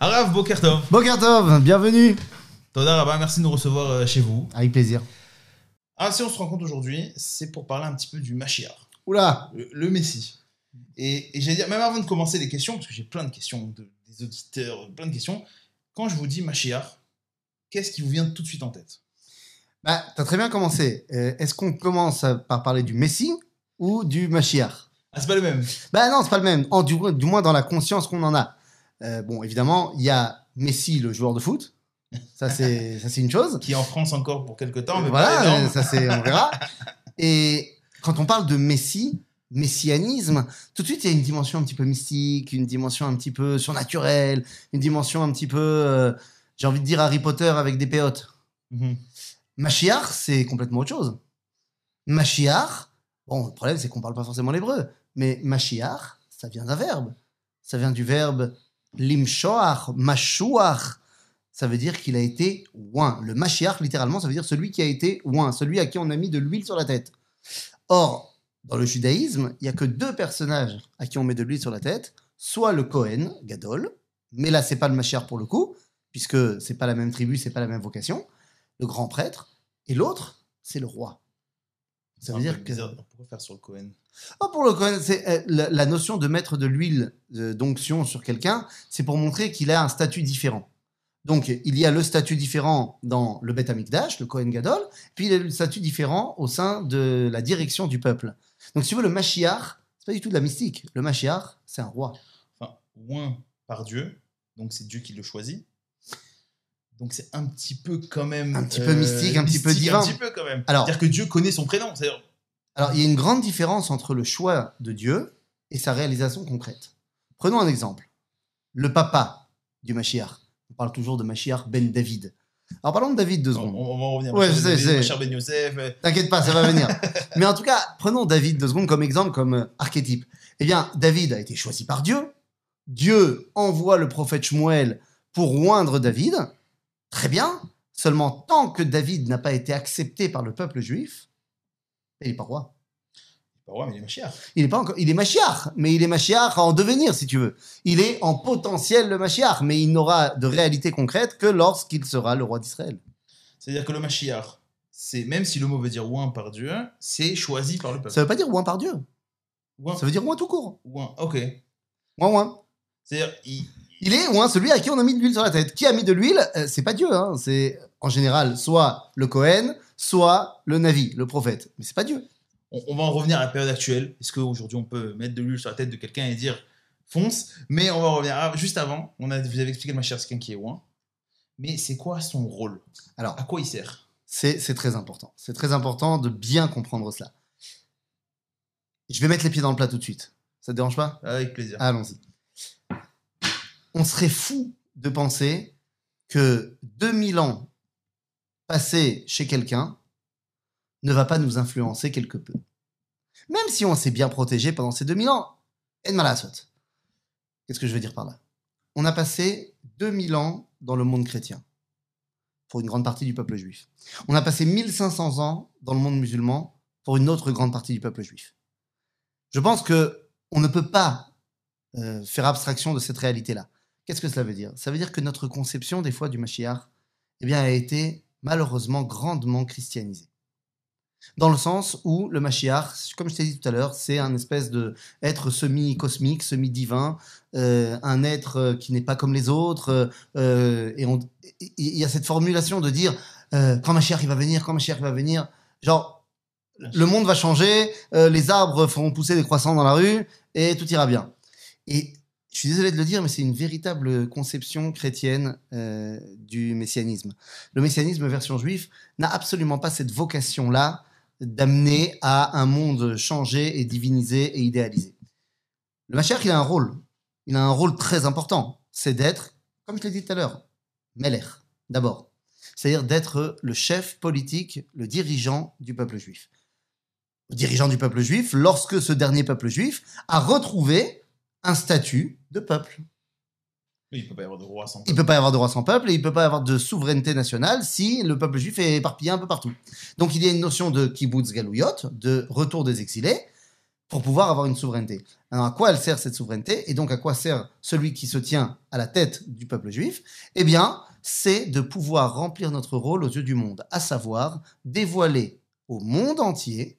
Arav Bokertov, Bokertov, bienvenue. Toda Rabba, merci de nous recevoir euh, chez vous. Avec plaisir. Ah, si on se rencontre aujourd'hui, c'est pour parler un petit peu du Mashiach, Oula, le, le Messie. Et, et j'allais dire, même avant de commencer les questions, parce que j'ai plein de questions de- des auditeurs, plein de questions, quand je vous dis Mashiach, qu'est-ce qui vous vient tout de suite en tête? Bah, t'as très bien commencé. Euh, Est-ce qu'on commence par parler du Messie ou du Mashiach? Ah, c'est pas le même. Bah non, c'est pas le même. En, du, du moins dans la conscience qu'on en a. Euh, bon, évidemment, il y a Messi, le joueur de foot. Ça, c'est ça, c'est une chose. Qui est en France encore pour quelques temps, mais voilà, pas ça c'est on verra. Et quand on parle de Messie, messianisme, tout de suite il y a une dimension un petit peu mystique, une dimension un petit peu surnaturelle, une dimension un petit peu, euh, j'ai envie de dire Harry Potter avec des péotes. Mhm. Mashiach, c'est complètement autre chose. Mashiach, bon, le problème c'est qu'on parle pas forcément l'hébreu, mais Mashiach, ça vient d'un verbe. Ça vient du verbe limshoach, mashuach. Ça veut dire qu'il a été oint. Le Mashiach, littéralement, ça veut dire celui qui a été oint, celui à qui on a mis de l'huile sur la tête. Or, dans le judaïsme, il y a que deux personnages à qui on met de l'huile sur la tête, soit le Kohen, Gadol, mais là c'est pas le Mashiach pour le coup, puisque c'est pas la même tribu, c'est pas la même vocation, le grand prêtre, et l'autre, c'est le roi. Ça veut dire que. Pourquoi faire sur le Cohen Oh, pour le Cohen, c'est euh, la, notion de mettre de l'huile euh, d'onction sur quelqu'un, c'est pour montrer qu'il a un statut différent. Donc, il y a le statut différent dans le Beth Amikdash, le Kohen Gadol, puis il y a le statut différent au sein de la direction du peuple. Donc, si tu veux, le Mashiach, c'est pas du tout de la mystique. Le Mashiach, c'est un roi. Enfin, oint par Dieu, donc c'est Dieu qui le choisit. Donc c'est un petit peu quand même... euh, Un petit peu mystique, un petit peu mystique, divin. Un petit peu quand même. Alors- C'est-à-dire que Dieu connaît son prénom. C'est-à-dire, Alors, il y a une grande différence entre le choix de Dieu et sa réalisation concrète. Prenons un exemple. Le papa du Mashiach. On parle toujours de Mashiach ben David. Alors, parlons de David deux on, secondes. on va en revenir. Ouais, je sais, Ben- sais. cher Ben Yosef. euh, T'inquiète pas, ça va venir. Mais en tout cas, prenons David deux secondes comme exemple, comme euh, archétype. Eh bien, David a été choisi par Dieu. Dieu envoie le prophète Shmuel pour oindre David. Très bien. Seulement, tant que David n'a pas été accepté par le peuple juif, il n'est pas roi. Pas roi, mais il est Mashiach. Il est pas encore, il est Mashiach, mais il est Mashiach en devenir, si tu veux. Il est en potentiel le Mashiach, mais il n'aura de réalité concrète que lorsqu'il sera le roi d'Israël. C'est-à-dire que le Mashiach, c'est même si le mot veut dire oint par Dieu, c'est choisi par le peuple. Ça veut pas dire ouin par Dieu. Ça veut dire ouin tout court. oint, ok. Ouin ouin. C'est-à-dire, il, Il est ouin celui à qui on a mis de l'huile sur la tête. Qui a mis de l'huile? Euh, C'est pas Dieu, hein. c'est en général soit le Cohen, soit le Navi, le prophète. Mais c'est pas Dieu. on, on va en revenir à la période actuelle. Est-ce qu'aujourd'hui on peut mettre de l'huile sur la tête de quelqu'un et dire fonce Mais on va revenir. Ah, juste avant, on a, vous avez expliqué Mashiach, c'est quelqu'un qui est oint. Mais c'est quoi son rôle? Alors, À quoi il sert? c'est c'est très important. C'est très important de bien comprendre cela. Je vais mettre les pieds dans le plat tout de suite. Ça te dérange pas? Avec plaisir. Allons-y. On serait fou de penser que 2000 ans passés chez quelqu'un ne va pas nous influencer quelque peu. Même si on s'est bien protégé pendant ces 2000 ans, et de Qu'est-ce que je veux dire par là? On a passé 2000 ans dans le monde chrétien, pour une grande partie du peuple juif. On a passé 1500 ans dans le monde musulman, pour une autre grande partie du peuple juif. Je pense que on ne peut pas euh, faire abstraction de cette réalité-là. Qu'est-ce que cela veut dire? Ça veut dire que notre conception des fois du Mashiach eh bien, a été malheureusement grandement christianisée. Dans le sens où le Mashiach, comme je t'ai dit tout à l'heure, c'est un espèce de être semi-cosmique, semi-divin, euh, un être euh, qui n'est pas comme les autres. euh, et il y a cette formulation de dire quand Mashiach il va venir, quand Mashiach il va venir, genre le monde va changer, les arbres feront pousser des croissants dans la rue et tout ira bien. Et je suis désolé de le dire, mais c'est une véritable conception chrétienne euh, du messianisme. Le messianisme version juif n'a absolument pas cette vocation-là d'amener à un monde changé et divinisé et idéalisé. Le Mashiach, il a un rôle. Il a un rôle très important. C'est d'être, comme je l'ai dit tout à l'heure, Meller, d'abord. C'est-à-dire d'être le chef politique, le dirigeant du peuple juif. Le dirigeant du peuple juif lorsque ce dernier peuple juif a retrouvé un statut de peuple. Il peut pas y avoir de roi sans Il peut pas y avoir de roi sans peuple et il peut pas y avoir de souveraineté nationale si le peuple juif est éparpillé un peu partout. Donc il y a une notion de kibbutz galouyot, de retour des exilés. pour pouvoir avoir une souveraineté. Alors à quoi elle sert cette souveraineté? Et donc à quoi sert celui qui se tient à la tête du peuple juif? Eh bien, c'est de pouvoir remplir notre rôle aux yeux du monde, à savoir dévoiler au monde entier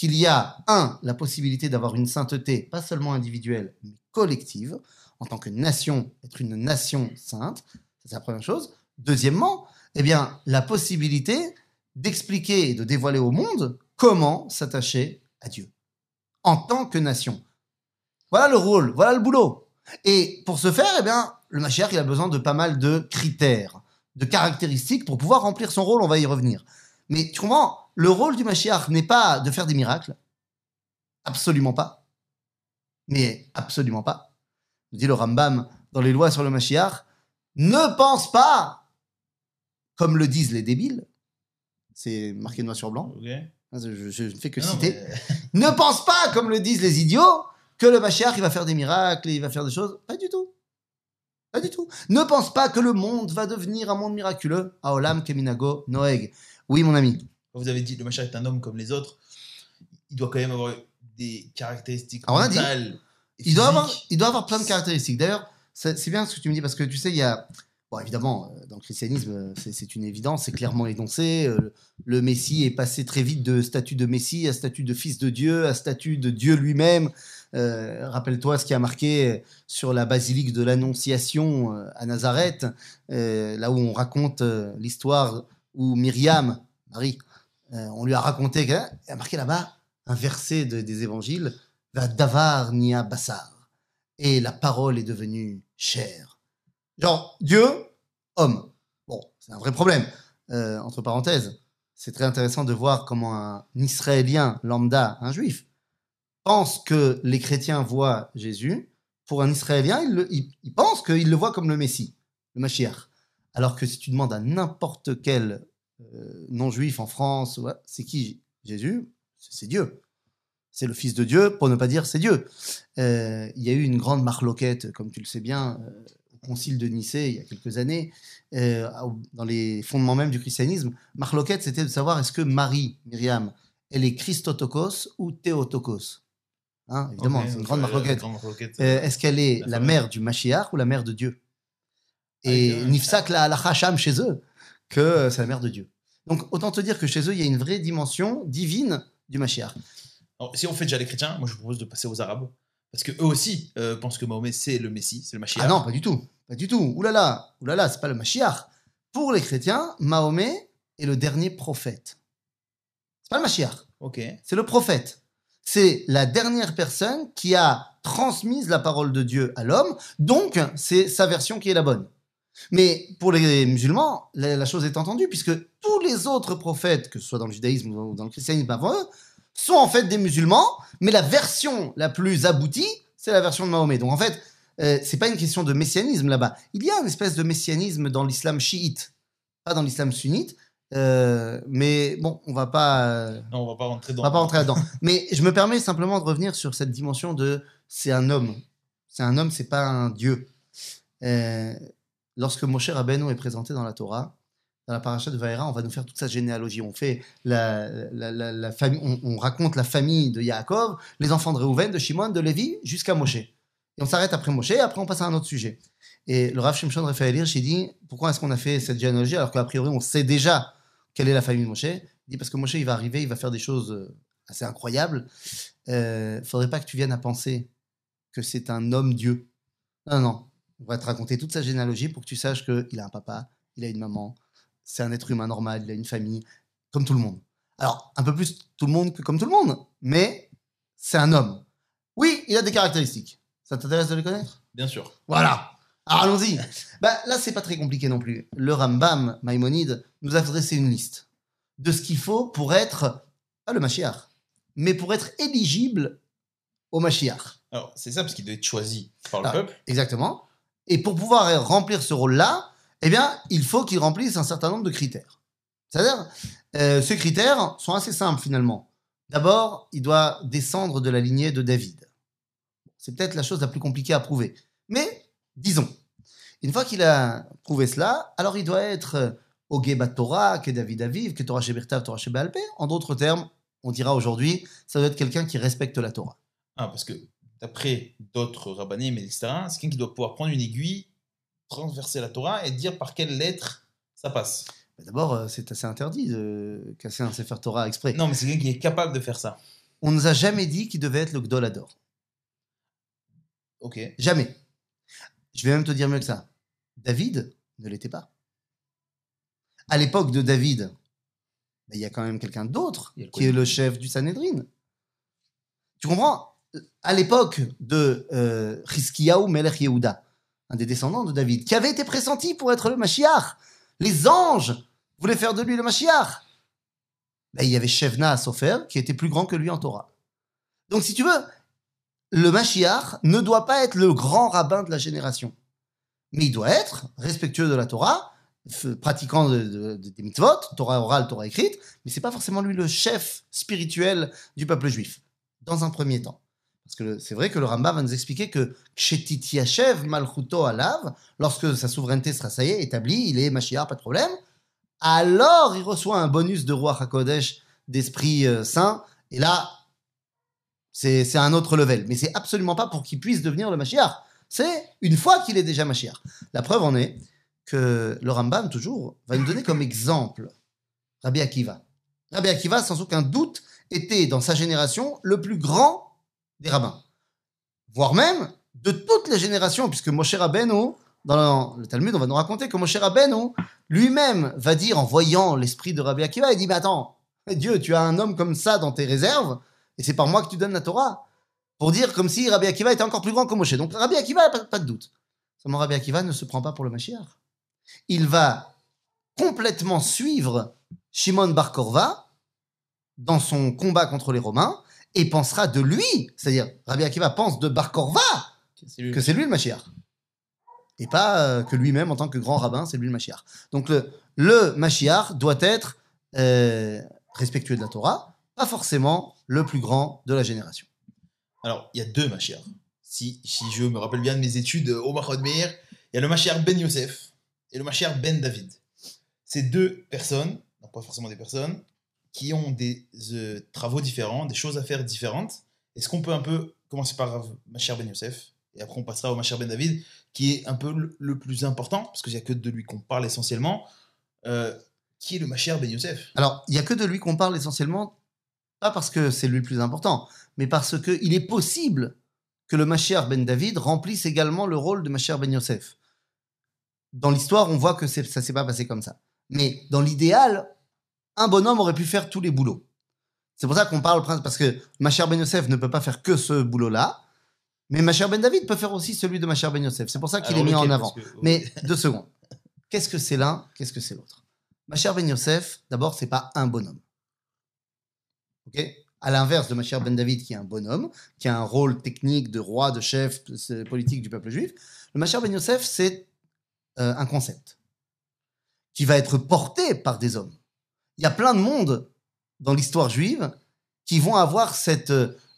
qu'il y a, un, la possibilité d'avoir une sainteté, pas seulement individuelle, mais collective, en tant que nation, être une nation sainte, c'est la première chose. Deuxièmement, eh bien, la possibilité d'expliquer et de dévoiler au monde comment s'attacher à Dieu en tant que nation. Voilà le rôle, voilà le boulot. Et pour ce faire, eh bien, le Mashiach, il a besoin de pas mal de critères, de caractéristiques pour pouvoir remplir son rôle, on va y revenir. Mais tu comprends, le rôle du Mashiach n'est pas de faire des miracles, absolument pas, mais absolument pas. Dit le Rambam dans les lois sur le Mashiach, ne pense pas, comme le disent les débiles, c'est marqué noir sur blanc, je, je ne fais que Non, citer, mais- ne pense pas, comme le disent les idiots, que le Mashiach, il va faire des miracles, et il va faire des choses. Pas du tout. Pas du tout. Ne pense pas que le monde va devenir un monde miraculeux. Aolam keminago noeg. Oui, mon ami. Vous avez dit le machin est un homme comme les autres. Il doit quand même avoir des caractéristiques Alors, on a dit, mentales. et Il doit, avoir, il doit avoir plein de caractéristiques. D'ailleurs, c'est c'est bien ce que tu me dis, parce que tu sais, il y a... Bon, évidemment, euh, dans le christianisme, euh, c'est c'est une évidence, c'est clairement énoncé. euh, Le Messie est passé très vite de statut de Messie à statut de fils de Dieu, à statut de Dieu lui-même. Euh, Rappelle-toi ce qui a marqué sur la basilique de l'Annonciation euh, à Nazareth, euh, là où on raconte euh, l'histoire où Myriam, Marie, euh, on lui a raconté qu'il y a marqué là-bas un verset de- des évangiles, Va davar nia bassar. Et la parole est devenue chair. Genre, Dieu, homme. Bon, c'est un vrai problème. Euh, entre parenthèses, c'est très intéressant de voir comment un Israélien lambda, un juif, pense que les chrétiens voient Jésus. Pour un Israélien, il pense qu'il le voit comme le Messie, le Mashiach. Alors que si tu demandes à n'importe quel euh, non-juif en France, ouais, c'est qui Jésus? C'est Dieu. C'est le Fils de Dieu, pour ne pas dire c'est Dieu. Euh, il y a eu une grande marloquette, comme tu le sais bien, euh, au concile de Nicée il y a quelques années, dans les fondements même du christianisme. Marloquette, c'était de savoir est-ce que Marie, Myriam, elle est Christotokos ou Théotokos? Hein, Évidemment, c'est une grande marloquette. Est-ce qu'elle est La mère du Mashiach ou la mère de Dieu? Et Ah, ok. Nifsak la halacha sham chez eux, que euh, c'est la mère de Dieu. Donc autant te dire que chez eux, il y a une vraie dimension divine du Mashiach. Alors, si on fait déjà les chrétiens, moi je vous propose de passer aux arabes. Parce que eux aussi euh, pensent que Mahomet c'est le Messie, c'est le Mashiach. Ah non, pas du tout. Pas du tout. Là là, c'est pas le Mashiach. Pour les chrétiens, Mahomet est le dernier prophète. C'est pas le Mashiach, Ok. c'est le prophète. C'est la dernière personne qui a transmis la parole de Dieu à l'homme, donc c'est sa version qui est la bonne. Mais pour les musulmans, la, la chose est entendue, puisque tous les autres prophètes, que ce soit dans le judaïsme ou dans le christianisme avant eux, sont en fait des musulmans, mais la version la plus aboutie, c'est la version de Mahomet. Donc en fait, euh, c'est pas une question de messianisme là-bas. Il y a une espèce de messianisme dans l'islam chiite, pas dans l'islam sunnite. euh, mais bon, on va pas, euh, Non, on va pas rentrer dans. on va pas rentrer là-dedans. mais je me permets simplement de revenir sur cette dimension de c'est un homme. C'est un homme, c'est pas un dieu. Lorsque Moshe Rabbeinu est présenté dans la Torah, dans la paracha de Vaera, on va nous faire toute sa généalogie. On fait la, famille, on, on raconte la famille de Yaakov, les enfants de Reuven, de Shimon, de Lévi, jusqu'à Moshe. Et on s'arrête après Moshe, après on passe à un autre sujet. Et le Rav Shimshon Raphaël Hirsch, il dit pourquoi est-ce qu'on a fait cette généalogie alors qu'a priori on sait déjà quelle est la famille de Moshe? Il dit parce que Moshe il va arriver, il va faire des choses euh, assez incroyables. Euh, faudrait pas que tu viennes à penser que c'est un homme Dieu. Non, non. On va te raconter toute sa généalogie pour que tu saches qu'il a un papa, il a une maman, c'est un être humain normal, il a une famille, comme tout le monde. Alors, un peu plus tout le monde que comme tout le monde, mais c'est un homme. Oui, il a des caractéristiques. Ça t'intéresse de les connaître? Bien sûr. Voilà. Alors allons-y. bah, là, c'est pas très compliqué non plus. Le Rambam, Maïmonide, nous a dressé une liste de ce qu'il faut pour être, pas le Mashiach, mais pour être éligible au Mashiach. Alors, c'est ça parce qu'il doit être choisi par le Ah. peuple. Exactement. Et pour pouvoir remplir ce rôle-là, eh bien, il faut qu'il remplisse un certain nombre de critères. C'est-à-dire, euh, ces critères sont assez simples finalement. D'abord, il doit descendre de la lignée de David. C'est peut-être la chose la plus compliquée à prouver. Mais, disons, une fois qu'il a prouvé cela, alors il doit être euh, au Gebat Torah, que David Aviv, que Torah Shebertav, Torah Shebalpe, en d'autres termes, on dira aujourd'hui, ça doit être quelqu'un qui respecte la Torah. Ah, parce que d'après d'autres rabbinim, etc., c'est quelqu'un qui doit pouvoir prendre une aiguille, transverser la Torah et dire par quelle lettre ça passe. D'abord, euh, c'est assez interdit de casser un Sefer Torah exprès. Non, mais c'est quelqu'un qui est capable de faire ça. On nous a jamais dit qu'il devait être le Gdolador. Ok. Jamais. Je vais même te dire mieux que ça. David ne l'était pas. À l'époque de David, ben, il y a quand même quelqu'un d'autre qui est le chef du Sanhedrin. Tu comprends? À l'époque de euh, Melech Yehuda, un des descendants de David, qui avait été pressenti pour être le Mashiach. Les anges voulaient faire de lui le Mashiach. Ben, il y avait Shevna à Sofer, qui était plus grand que lui en Torah. Donc, si tu veux, le Mashiach ne doit pas être le grand rabbin de la génération. Mais il doit être respectueux de la Torah, pratiquant de- des mitzvot, Torah orale, Torah écrite, mais c'est pas forcément lui le chef spirituel du peuple juif, dans un premier temps. Parce que c'est vrai que le Rambam va nous expliquer que Kshetit Yashev Malchuto Alav, lorsque sa souveraineté sera, ça y est, établie, il est Mashiach, pas de problème, alors il reçoit un bonus de roi HaKodesh, d'Esprit euh, Saint, et là, c'est c'est un autre level. Mais c'est absolument pas pour qu'il puisse devenir le Mashiach. C'est une fois qu'il est déjà Mashiach. La preuve en est que le Rambam, toujours, va nous donner comme exemple Rabbi Akiva. Rabbi Akiva, sans aucun doute, était dans sa génération le plus grand des rabbins. Voire même de toutes les générations, puisque Moshe Rabbeinu, dans le Talmud, on va nous raconter que Moshe Rabbeinu lui-même va dire, en voyant l'esprit de Rabbi Akiva, il dit, mais attends, Dieu, tu as un homme comme ça dans tes réserves, et c'est par moi que tu donnes la Torah. Pour dire comme si Rabbi Akiva était encore plus grand que Moshe. Donc Rabbi Akiva, pas, pas de doute. Seulement Rabbi Akiva ne se prend pas pour le Mashiach. Il va complètement suivre Shimon Bar Korva dans son combat contre les Romains et pensera de lui, c'est-à-dire Rabbi Akiva pense de Bar Korva que c'est lui le Mashiach. Et pas euh, que lui-même, en tant que grand rabbin, c'est lui le Mashiach. Donc le, le Mashiach doit être euh, respectueux de la Torah, pas forcément le plus grand de la génération. Alors, il y a deux Mashiach. Si, si je me rappelle bien de mes études au Mahod Meir, il y a le Mashiach Ben Yosef et le Mashiach Ben David. Ces deux personnes, non pas forcément des personnes, qui ont des euh, travaux différents, des choses à faire différentes. Est-ce qu'on peut un peu commencer par Mashiach Ben Yosef et après on passera au Mashiach Ben David, qui est un peu le, plus important, parce qu'il n'y a que de lui qu'on parle essentiellement. Euh, qui est le Mashiach Ben Yosef Alors, il n'y a que de lui qu'on parle essentiellement, pas parce que c'est lui le plus important, mais parce qu'il est possible que le Mashiach ben David remplisse également le rôle de Mashiach ben Yosef. Dans l'histoire, on voit que ça s'est pas passé comme ça. Mais dans l'idéal, un bonhomme aurait pu faire tous les boulots. C'est pour ça qu'on parle, parce que Mashiach ben Yosef ne peut pas faire que ce boulot-là, mais Mashiach ben David peut faire aussi celui de Mashiach ben Yosef. C'est pour ça qu'il est mis en avant. Que- Mais deux secondes. Qu'est-ce que c'est l'un Qu'est-ce que c'est l'autre? Ma chère Ben Yosef, d'abord, c'est pas un bonhomme. Ok? À l'inverse de ma chère Ben David, qui est un bonhomme, qui a un rôle technique de roi, de chef de- politique du peuple juif, le Machar Ben Yosef, c'est euh, un concept qui va être porté par des hommes. Il y a plein de monde dans l'histoire juive qui vont avoir cette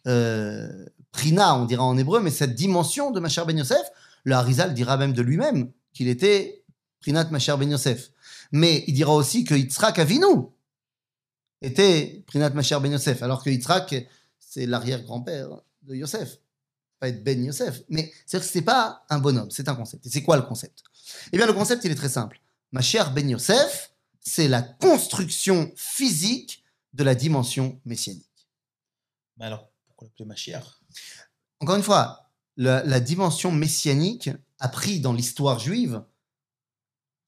euh, prina, on dira en hébreu, mais cette dimension de Machar Ben Yosef. Le Harizal dira même de lui-même qu'il était Prinat Machar Ben Yosef. Mais il dira aussi que Yitzhak Avinu était Prinat Machar Ben Yosef, alors que Yitzhak, c'est l'arrière-grand-père de Yosef. Pas être Ben Yosef. Mais c'est-à-dire que c'est pas un bonhomme, c'est un concept. Et c'est quoi le concept? Eh bien, le concept, il est très simple. Machar Ben Yosef, c'est la construction physique de la dimension messianique. Mais alors, pourquoi l'appeler Mashiach? Encore une fois, la, la dimension messianique a pris dans l'histoire juive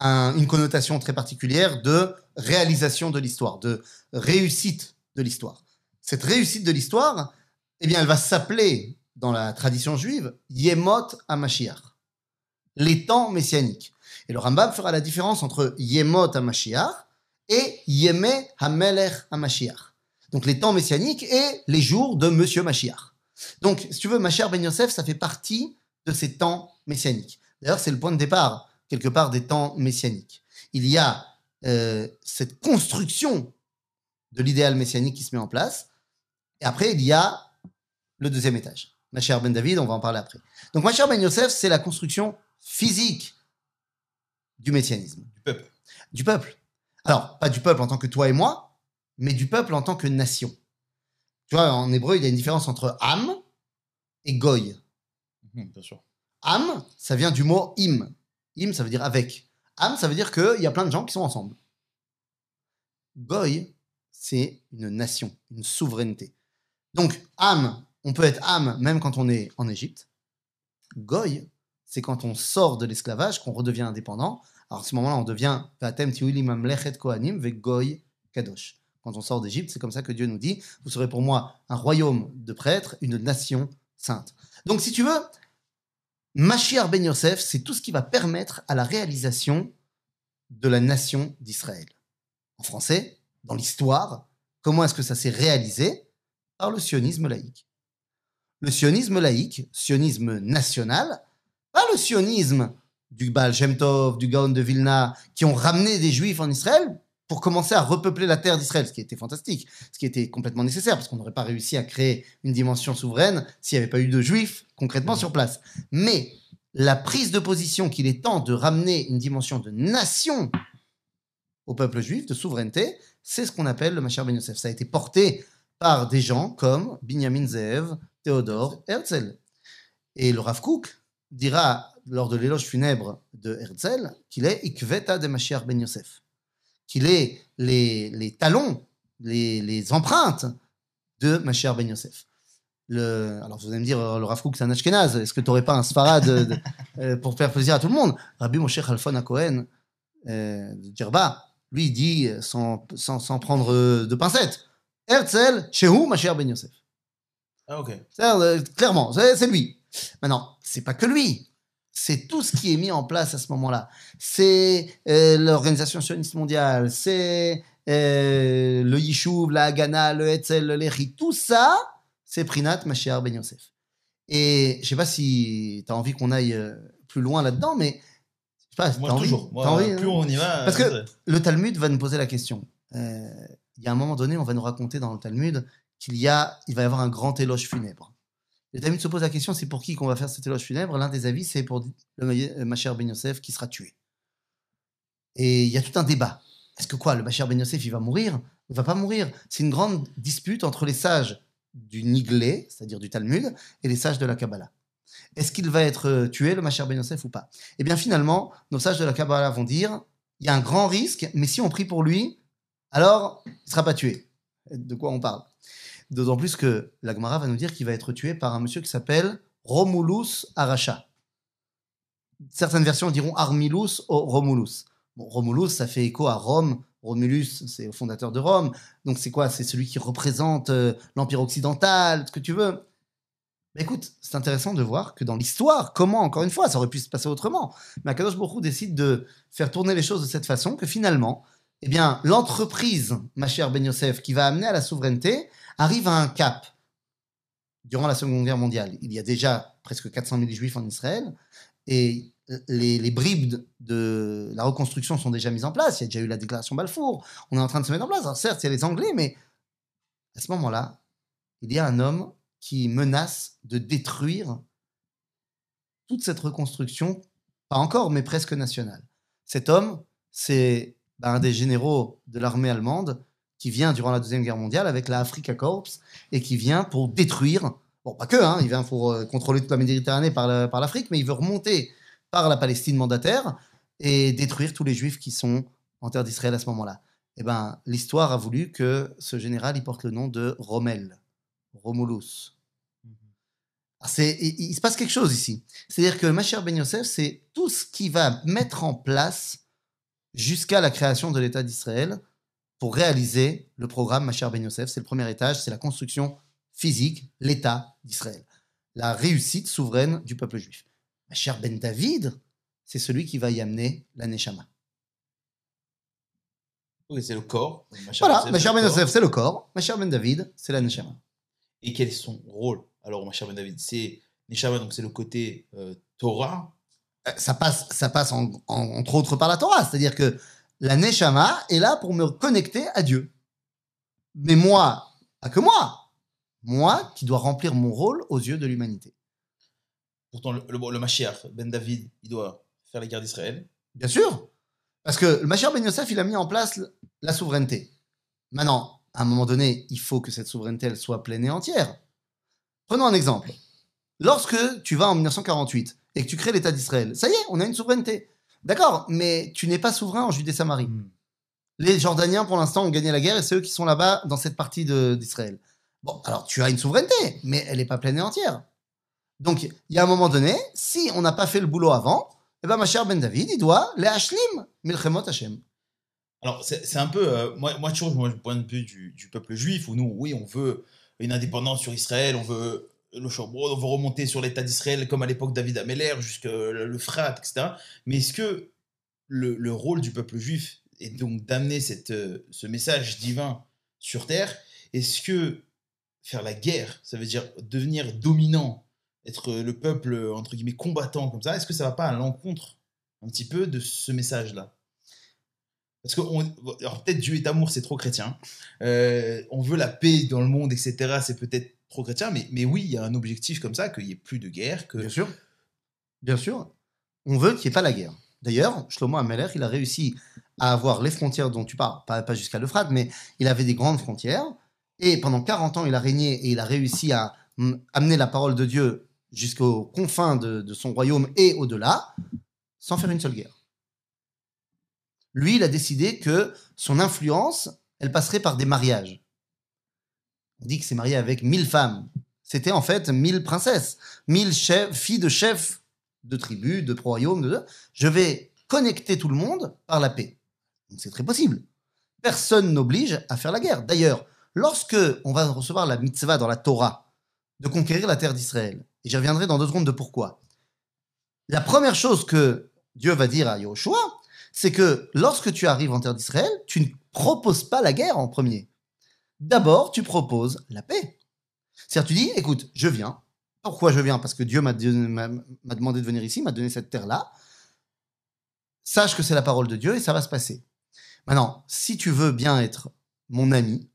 un- une connotation très particulière de réalisation de l'histoire, de réussite de l'histoire. Cette réussite de l'histoire, eh bien, elle va s'appeler dans la tradition juive Yemot HaMashiach, les temps messianiques. Et le Rambam fera la différence entre Yemot HaMashiach et Yeme HaMelech HaMashiach. Donc les temps messianiques et les jours de Monsieur Mashiach. Donc, si tu veux, Mashiach Ben Yosef, ça fait partie de ces temps messianiques. D'ailleurs, c'est le point de départ, quelque part, des temps messianiques. Il y a euh, cette construction de l'idéal messianique qui se met en place. Et après, il y a le deuxième étage. Mashiach Ben David, on va en parler après. Donc, Mashiach Ben Yosef, c'est la construction physique du messianisme Du peuple. du peuple. Alors, pas du peuple en tant que toi et moi, mais du peuple en tant que nation. Tu vois, en hébreu, il y a une différence entre Am et Goy. Mhm, bien sûr. Am, ça vient du mot im. Im, ça veut dire avec. Am, ça veut dire qu'il y a plein de gens qui sont ensemble. Goy, c'est une nation, une souveraineté. Donc, Am, on peut être Am même quand on est en Égypte. Goy, c'est quand on sort de l'esclavage, qu'on redevient indépendant. Alors, à ce moment-là, on devient. Quand on sort d'Égypte, c'est comme ça que Dieu nous dit Vous serez pour moi un royaume de prêtres, une nation sainte. Donc, si tu veux, Mashiach ben Yosef, c'est tout ce qui va permettre à la réalisation de la nation d'Israël. En français, dans l'histoire, comment est-ce que ça s'est réalisé? Par le sionisme laïque. Le sionisme laïque, sionisme national, le sionisme du Baal Shem Tov, du Gaon de Vilna, qui ont ramené des juifs en Israël pour commencer à repeupler la terre d'Israël, ce qui était fantastique, ce qui était complètement nécessaire, parce qu'on n'aurait pas réussi à créer une dimension souveraine s'il n'y avait pas eu de juifs concrètement sur place. Mais la prise de position qu'il est temps de ramener une dimension de nation au peuple juif, de souveraineté, c'est ce qu'on appelle le Machar Ben Yosef. Ça a été porté par des gens comme Binyamin Zeev, Théodore, Herzl. Et le Rav Kook dira lors de l'éloge funèbre de Herzl qu'il est Ikveta de Mashiach Ben Yosef, qu'il est les, les talons, les, les empreintes de Mashiach Ben Yosef. Le, alors vous allez me dire, euh, le Rav Kook c'est un Ashkenaz, est-ce que tu n'aurais pas un Sfarad euh, pour faire plaisir à tout le monde? Rabbi Moshe Khalfon Cohen euh, de Djerba, lui il dit euh, sans, sans, sans prendre de pincettes, Herzl, Shehu Mashiach Ben Yosef. Ah, ok. Clairement, c'est c'est lui. Maintenant, c'est pas que lui. C'est tout ce qui est mis en place à ce moment-là. C'est euh, l'organisation sioniste mondiale, c'est euh, le Yishuv, la Haganah, le Hetzel, le Lehi, tout ça, c'est Prinat Mashiach Ben Yosef. Et je sais pas si tu as envie qu'on aille euh, plus loin là-dedans, mais je sais pas, Moi, envie, toujours. Moi, envie, plus hein? on y va. Parce que- le Talmud va nous poser la question. Euh, Il y a un moment donné, on va nous raconter dans le Talmud qu'il y a, il va y avoir un grand éloge funèbre. Le Talmud se pose la question, c'est pour qui qu'on va faire cet éloge funèbre? L'un des avis, c'est pour le euh, Macher Ben Yosef qui sera tué. Et il y a tout un débat. Est-ce que quoi, le Macher Ben Yosef, il va mourir? Il va pas mourir. C'est une grande dispute entre les sages du Niglé, c'est-à-dire du Talmud, et les sages de la Kabbalah. Est-ce qu'il va être euh, tué, le Macher Ben Yosef, ou pas? Eh bien, finalement, nos sages de la Kabbalah vont dire il y a un grand risque, mais si on prie pour lui, alors il ne sera pas tué. De quoi on parle? D'autant plus que la Gemara va nous dire qu'il va être tué par un monsieur qui s'appelle Romulus Aracha. Certaines versions diront Armilus ou Romulus. Bon, Romulus, ça fait écho à Rome. Romulus, c'est le fondateur de Rome. Donc c'est quoi? C'est celui qui représente euh, l'Empire occidental, ce que tu veux. Mais écoute, c'est intéressant de voir que dans l'histoire, comment, encore une fois, ça aurait pu se passer autrement. Mais Akadosh Baruch décide de faire tourner les choses de cette façon que finalement, eh bien, l'entreprise, ma chère Ben Yosef, qui va amener à la souveraineté, arrive à un cap. Durant la Seconde Guerre mondiale, il y a déjà presque 400 000 juifs en Israël et les, les bribes de la reconstruction sont déjà mises en place. Il y a déjà eu la déclaration Balfour. On est en train de se mettre en place. Alors certes, il y a les Anglais, mais à ce moment-là, il y a un homme qui menace de détruire toute cette reconstruction, pas encore, mais presque nationale. Cet homme, c'est ben, un des généraux de l'armée allemande qui vient durant la Deuxième Guerre mondiale avec la Afrika Corps et qui vient pour détruire, bon pas que, hein, il vient pour euh, contrôler toute la Méditerranée par la- par l'Afrique, mais il veut remonter par la Palestine mandataire et détruire tous les juifs qui sont en terre d'Israël à ce moment-là. Eh ben, l'histoire a voulu que ce général, il porte le nom de Rommel, Romulus. Alors, c'est- il, il se passe quelque chose ici. C'est-à-dire que Macher Ben Yosef, c'est tout ce qui va mettre en place jusqu'à la création de l'État d'Israël pour réaliser le programme Macher Ben Yosef. C'est le premier étage, c'est la construction physique, l'État d'Israël. La réussite souveraine du peuple juif. Macher Ben David, c'est celui qui va y amener la Neshama. Ok, c'est le corps. Voilà, Macher c'est le Ben. Yosef, c'est le corps. Macher Ben David, c'est la Neshama. Et quel est son rôle? Alors, Macher Ben David, c'est Neshama, donc c'est le côté euh, Torah. Euh, ça passe, ça passe en- en- entre autres par la Torah. C'est-à-dire que la Neshama est là pour me connecter à Dieu. Mais moi, pas que moi, moi qui dois remplir mon rôle aux yeux de l'humanité. Pourtant, le, le, le Mashiach, Ben David, il doit faire la guerre d'Israël. Bien sûr. Parce que le Machar Ben Yosef, il a mis en place la souveraineté. Maintenant, à un moment donné, il faut que cette souveraineté elle soit pleine et entière. Prenons un exemple. Lorsque tu vas en 1948 et que tu crées l'État d'Israël, ça y est, on a une souveraineté. D'accord, mais tu n'es pas souverain en Judée-Samarie. Hmm. Les Jordaniens, pour l'instant, ont gagné la guerre et c'est eux qui sont là-bas dans cette partie d'Israël. Bon, alors tu as une souveraineté, mais elle n'est pas pleine et entière. Donc, il y a un moment donné, si on n'a pas fait le boulot avant, eh ben, ma chère Ben David, il doit les Hashlim, Milchemot Hashem. Alors, c'est c'est un peu. euh, moi, moi, toujours, moi, le point de vue du, du peuple juif, où nous, oui, on veut une indépendance sur Israël, on veut le Shobrod, on veut remonter sur l'État d'Israël comme à l'époque David Ameller, jusque le, Frat, etc. Mais est-ce que le, le rôle du peuple juif est donc d'amener euh, ce message divin sur terre? Est-ce que faire la guerre, ça veut dire devenir dominant, être le peuple, entre guillemets, combattant comme ça, est-ce que ça va pas à l'encontre un petit peu de ce message-là? Parce que alors peut-être Dieu est amour, c'est trop chrétien. Euh, on veut la paix dans le monde, etc. C'est peut-être trop chrétien, mais, mais oui, il y a un objectif comme ça, qu'il n'y ait plus de guerre. Que... Bien sûr. Bien sûr. On veut qu'il n'y ait pas la guerre. D'ailleurs, Shlomo Ameler, il a réussi à avoir les frontières dont tu parles, pas, pas jusqu'à l'Euphrate, mais il avait des grandes frontières. Et pendant 40 ans, il a régné et il a réussi à mm, amener la parole de Dieu jusqu'aux confins de son royaume et au-delà, sans faire une seule guerre. Lui, il a décidé que son influence, elle passerait par des mariages. On dit que c'est marié avec 1000 femmes. C'était en fait 1000 princesses, 1000 chefs, filles de chefs de tribus, de royaumes. Je vais connecter tout le monde par la paix. C'est très possible. Personne n'oblige à faire la guerre. D'ailleurs, lorsque on va recevoir la mitzvah dans la Torah de conquérir la terre d'Israël, et j'y reviendrai dans deux secondes de pourquoi, la première chose que Dieu va dire à Yahushua, c'est que lorsque tu arrives en terre d'Israël, tu ne proposes pas la guerre en premier. D'abord, tu proposes la paix. C'est-à-dire, tu dis, écoute, je viens. Pourquoi je viens? Parce que Dieu m'a demandé de venir ici, m'a donné cette terre-là. Sache que c'est la parole de Dieu et ça va se passer. Maintenant, si tu veux bien être mon ami,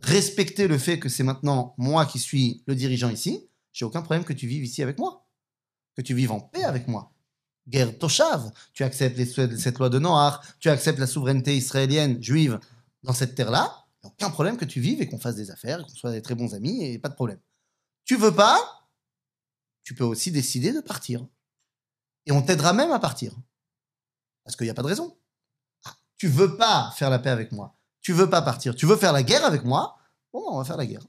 respecter le fait que c'est maintenant moi qui suis le dirigeant ici, j'ai aucun problème que tu vives ici avec moi. Que tu vives en paix avec moi. Guerre Toshav, tu acceptes cette loi de Noir, tu acceptes la souveraineté israélienne, juive, dans cette terre-là, a aucun problème que tu vives et qu'on fasse des affaires, qu'on soit des très bons amis, et pas de problème. Tu veux pas, tu peux aussi décider de partir. Et on t'aidera même à partir. Parce qu'il n'y a pas de raison. Ah, tu veux pas faire la paix avec moi, tu veux pas partir, tu veux faire la guerre avec moi, bon, on va faire la guerre.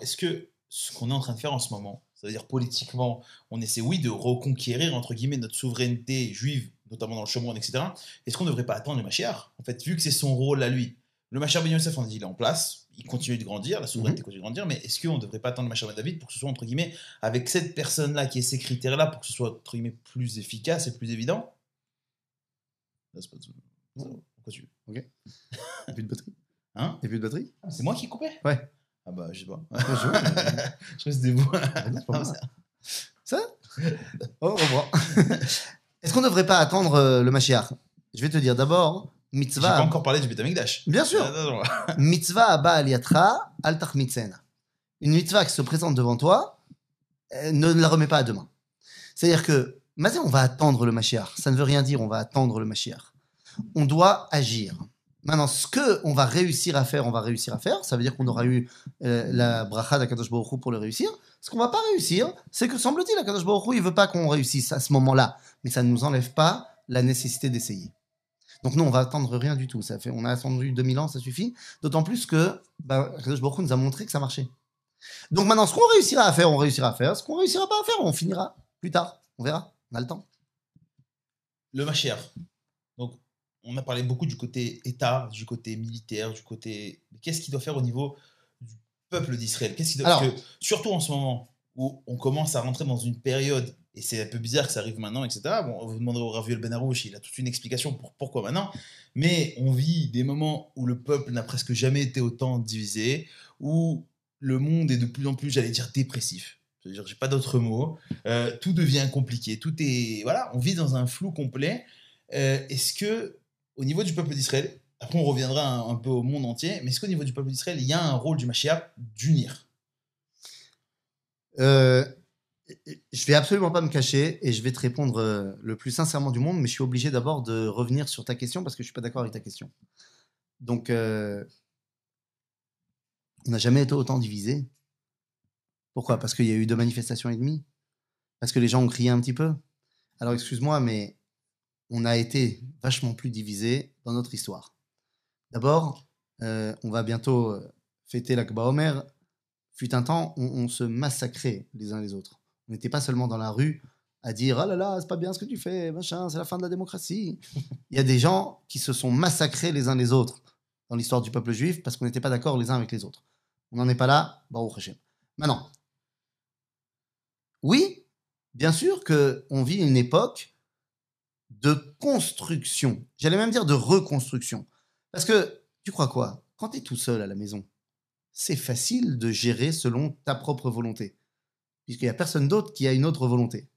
Est-ce que ce qu'on est en train de faire en ce moment, c'est-à-dire politiquement, on essaie, oui, de reconquérir, entre guillemets, notre souveraineté juive, notamment dans le Shomron, etc. Est-ce qu'on ne devrait pas attendre le Mashiach? En fait, vu que c'est son rôle à lui, le Mashiach Ben on a dit, il est en place, il continue de grandir, la souveraineté continue de grandir, mais est-ce qu'on ne devrait pas attendre le Mashiach Ben David pour que ce soit, entre guillemets, avec cette personne-là qui ait ces critères-là, pour que ce soit, entre guillemets, plus efficace et plus évident? Là, c'est pas Pourquoi tu Et plus de batterie? Hein? Et plus de batterie? Ah, C'est moi qui coupais Ouais. Ah bah, je sais pas. Ouais, je c'était vous. Ah, Ah, c'est- Ça? Oh, Au revoir. Est-ce qu'on ne devrait pas attendre euh, le Mashiach? Je vais te dire d'abord, J'ai mitzvah. pas encore parlé du Betamikdash. Bien sûr. Ah, mitzvah abba aliatra al tachmitzen. Une mitzvah qui se présente devant toi, euh, ne la remets pas à demain. C'est-à-dire que, Mazé, on va attendre le Mashiach. Ça ne veut rien dire, on va attendre le Mashiach. On doit agir. Maintenant, ce que on va réussir à faire, on va réussir à faire. Ça veut dire qu'on aura eu euh, la bracha d'Akadosh Baruch Hu pour le réussir. Ce qu'on va pas réussir, c'est que semble-t-il, Akadosh Baruch Hu, il veut pas qu'on réussisse à ce moment-là. Mais ça ne nous enlève pas la nécessité d'essayer. Donc nous, on va attendre rien du tout. Ça fait, on a attendu 2000 ans, ça suffit. D'autant plus que bah, nous a montré que ça marchait. Donc maintenant, ce qu'on réussira à faire, on réussira à faire. Ce qu'on réussira pas à faire, on finira plus tard. On verra. On a le temps. Le Mashiach. Donc, on a parlé beaucoup du côté État, du côté militaire, du côté. Qu'est-ce qu'il doit faire au niveau du peuple d'Israël? Qu'est-ce qu'il doit... Alors- Parce que, surtout en ce moment où on commence à rentrer dans une période, et c'est un peu bizarre que ça arrive maintenant, etc. Bon, vous demandez au Raviol Ben Arouche, il a toute une explication pour pourquoi maintenant. Mais on vit des moments où le peuple n'a presque jamais été autant divisé, où le monde est de plus en plus, j'allais dire, dépressif. Je veux dire, j'ai pas d'autre mot. Euh, tout devient compliqué. Tout est. Voilà, on vit dans un flou complet. Euh, est-ce que, au niveau du peuple d'Israël, après on reviendra un, un peu au monde entier, mais est-ce qu'au niveau du peuple d'Israël, il y a un rôle du Mashiach d'unir? Euh, je vais absolument pas me cacher et je vais te répondre euh, le plus sincèrement du monde, mais je suis obligé d'abord de revenir sur ta question parce que je suis pas d'accord avec ta question. Donc, euh, On n'a jamais été autant divisé. Pourquoi? Parce qu'il y a eu deux manifestations et demie? Parce que les gens ont crié un petit peu? Alors excuse-moi, mais on a été vachement plus divisé dans notre histoire. D'abord, euh, on va bientôt fêter l'Akba Omer. Fut un temps, on, on se massacrait les uns les autres. On n'était pas seulement dans la rue à dire Ah là là, c'est pas bien ce que tu fais, machin, c'est la fin de la démocratie. Il y a des gens qui se sont massacrés les uns les autres dans l'histoire du peuple juif parce qu'on n'était pas d'accord les uns avec les autres. On n'en est pas là, Baruch Hashem. Maintenant, oui, bien sûr qu'on vit une époque de construction. J'allais même dire de reconstruction. Parce que, tu crois quoi? Quand tu es tout seul à la maison, c'est facile de gérer selon ta propre volonté. Puisqu'il n'y a personne d'autre qui a une autre volonté.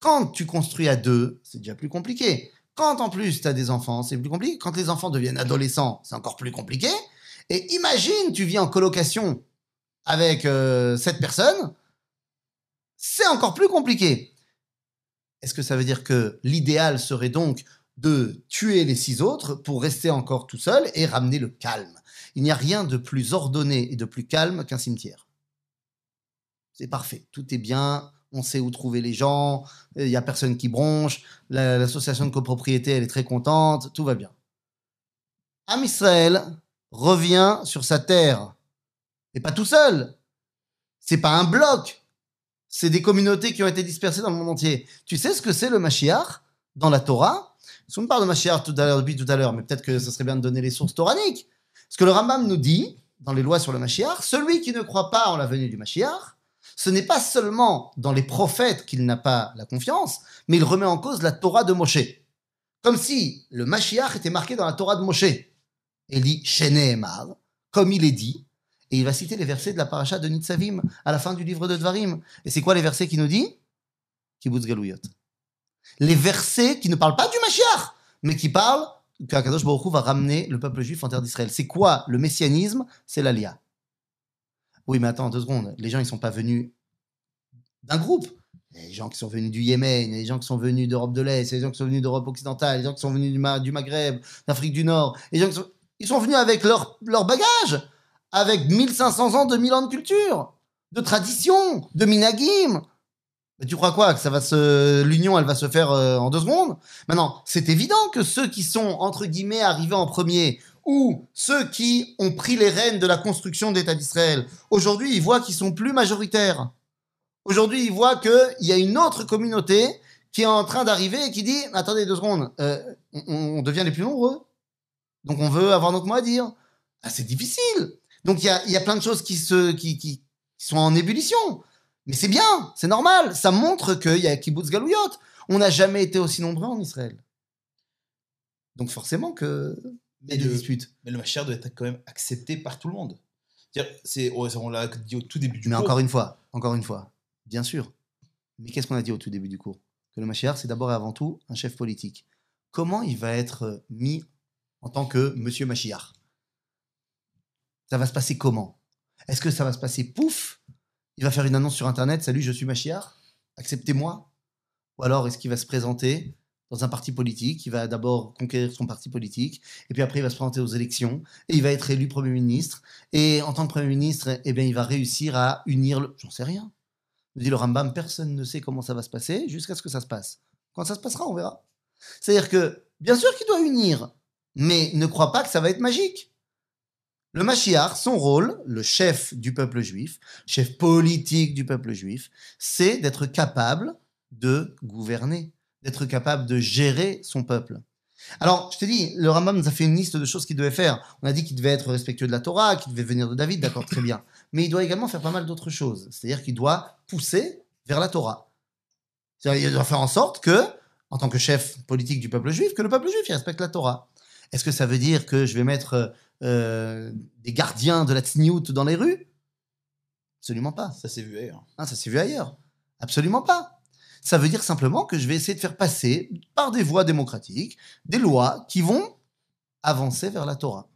Quand tu construis à deux, c'est déjà plus compliqué. Quand en plus tu as des enfants, c'est plus compliqué. Quand les enfants deviennent adolescents, c'est encore plus compliqué. Et imagine, tu vis en colocation avec euh, cette personne, c'est encore plus compliqué. Est-ce que ça veut dire que l'idéal serait donc de tuer les six autres pour rester encore tout seul et ramener le calme? Il n'y a rien de plus ordonné et de plus calme qu'un cimetière. C'est parfait, tout est bien, on sait où trouver les gens, il n'y a personne qui bronche, la- l'association de copropriété, elle est très contente, tout va bien. Am Israël revient sur sa terre. Et pas tout seul. C'est pas un bloc. C'est des communautés qui ont été dispersées dans le monde entier. Tu sais ce que c'est le Mashiach dans la Torah? Qu'on me parle de Mashiach tout à l'heure, depuis tout à l'heure, mais peut-être que ce serait bien de donner les sources toraniques. Ce que le Rambam nous dit, dans les lois sur le Mashiach, celui qui ne croit pas en la venue du Mashiach, ce n'est pas seulement dans les prophètes qu'il n'a pas la confiance, mais il remet en cause la Torah de Moshe. Comme si le Mashiach était marqué dans la Torah de Moshe. Il dit Shene Emar, comme il est dit, et il va citer les versets de la paracha de Nitzavim à la fin du livre de Dvarim. Et c'est quoi les versets qui nous dit? Kibbutz Galouyot. Les versets qui ne parlent pas du Mashiach, mais qui parlent qu'Akadosh Baruch Hu va ramener le peuple juif en terre d'Israël. C'est quoi le messianisme? C'est l'Alia. Oui, mais attends, deux secondes. Les gens, ils sont pas venus d'un groupe. Les gens qui sont venus du Yémen, les gens qui sont venus d'Europe de l'Est, les gens qui sont venus d'Europe occidentale, les gens qui sont venus du, Ma- du Maghreb, d'Afrique du Nord. Ils sont venus avec leur, leur bagage, avec 1500 ans, 2000 ans de culture, de tradition, de minagim. Mais tu crois quoi? Que ça va se, l'union, elle va se faire euh, en deux secondes? Maintenant, c'est évident que ceux qui sont entre guillemets arrivés en premier, ou ceux qui ont pris les rênes de la construction de l'État d'Israël, aujourd'hui, ils voient qu'ils sont plus majoritaires. Aujourd'hui, ils voient qu'il y a une autre communauté qui est en train d'arriver et qui dit attendez deux secondes, euh, on, on devient les plus nombreux, donc on veut avoir notre mot à dire. Ah, c'est difficile. Donc il y a, y a plein de choses qui se qui, qui qui sont en ébullition. Mais c'est bien, c'est normal. Ça montre qu'il y a kibbutz galouyot. On n'a jamais été aussi nombreux en Israël. Donc forcément que Mais le, mais le doit être quand même accepté par tout le monde. C'est- ouais, on l'a dit au tout début du Mais cours. encore une fois, encore une fois, bien sûr. Mais qu'est-ce qu'on a dit au tout début du cours? Que le Mashiach, c'est d'abord et avant tout un chef politique. Comment il va être mis en tant que Monsieur Mashiach Ça va se passer comment? Est-ce que ça va se passer pouf? Il va faire une annonce sur Internet Salut, je suis Mashiach, acceptez-moi? Ou alors est-ce qu'il va se présenter dans un parti politique Il va d'abord conquérir son parti politique, et puis après il va se présenter aux élections, et il va être élu Premier ministre. Et en tant que Premier ministre, eh bien, il va réussir à unir le... J'en sais rien. Me dit le Rambam, personne ne sait comment ça va se passer jusqu'à ce que ça se passe. Quand ça se passera, on verra. C'est-à-dire que, bien sûr qu'il doit unir, mais ne crois pas que ça va être magique. Le Mashiach, son rôle, le chef du peuple juif, chef politique du peuple juif, c'est d'être capable de gouverner, d'être capable de gérer son peuple. Alors, je te dis, le Rambam nous a fait une liste de choses qu'il devait faire. On a dit qu'il devait être respectueux de la Torah, qu'il devait venir de David, d'accord, très bien. Mais il doit également faire pas mal d'autres choses. C'est-à-dire qu'il doit pousser vers la Torah. C'est-à-dire, il doit faire en sorte que, en tant que chef politique du peuple juif, que le peuple juif respecte la Torah. Est-ce que ça veut dire que je vais mettre euh, des gardiens de la tsniout dans les rues? Absolument pas. Ça s'est vu ailleurs. Ah, ça s'est vu ailleurs. Absolument pas. Ça veut dire simplement que je vais essayer de faire passer, par des voies démocratiques, des lois qui vont avancer vers la Torah.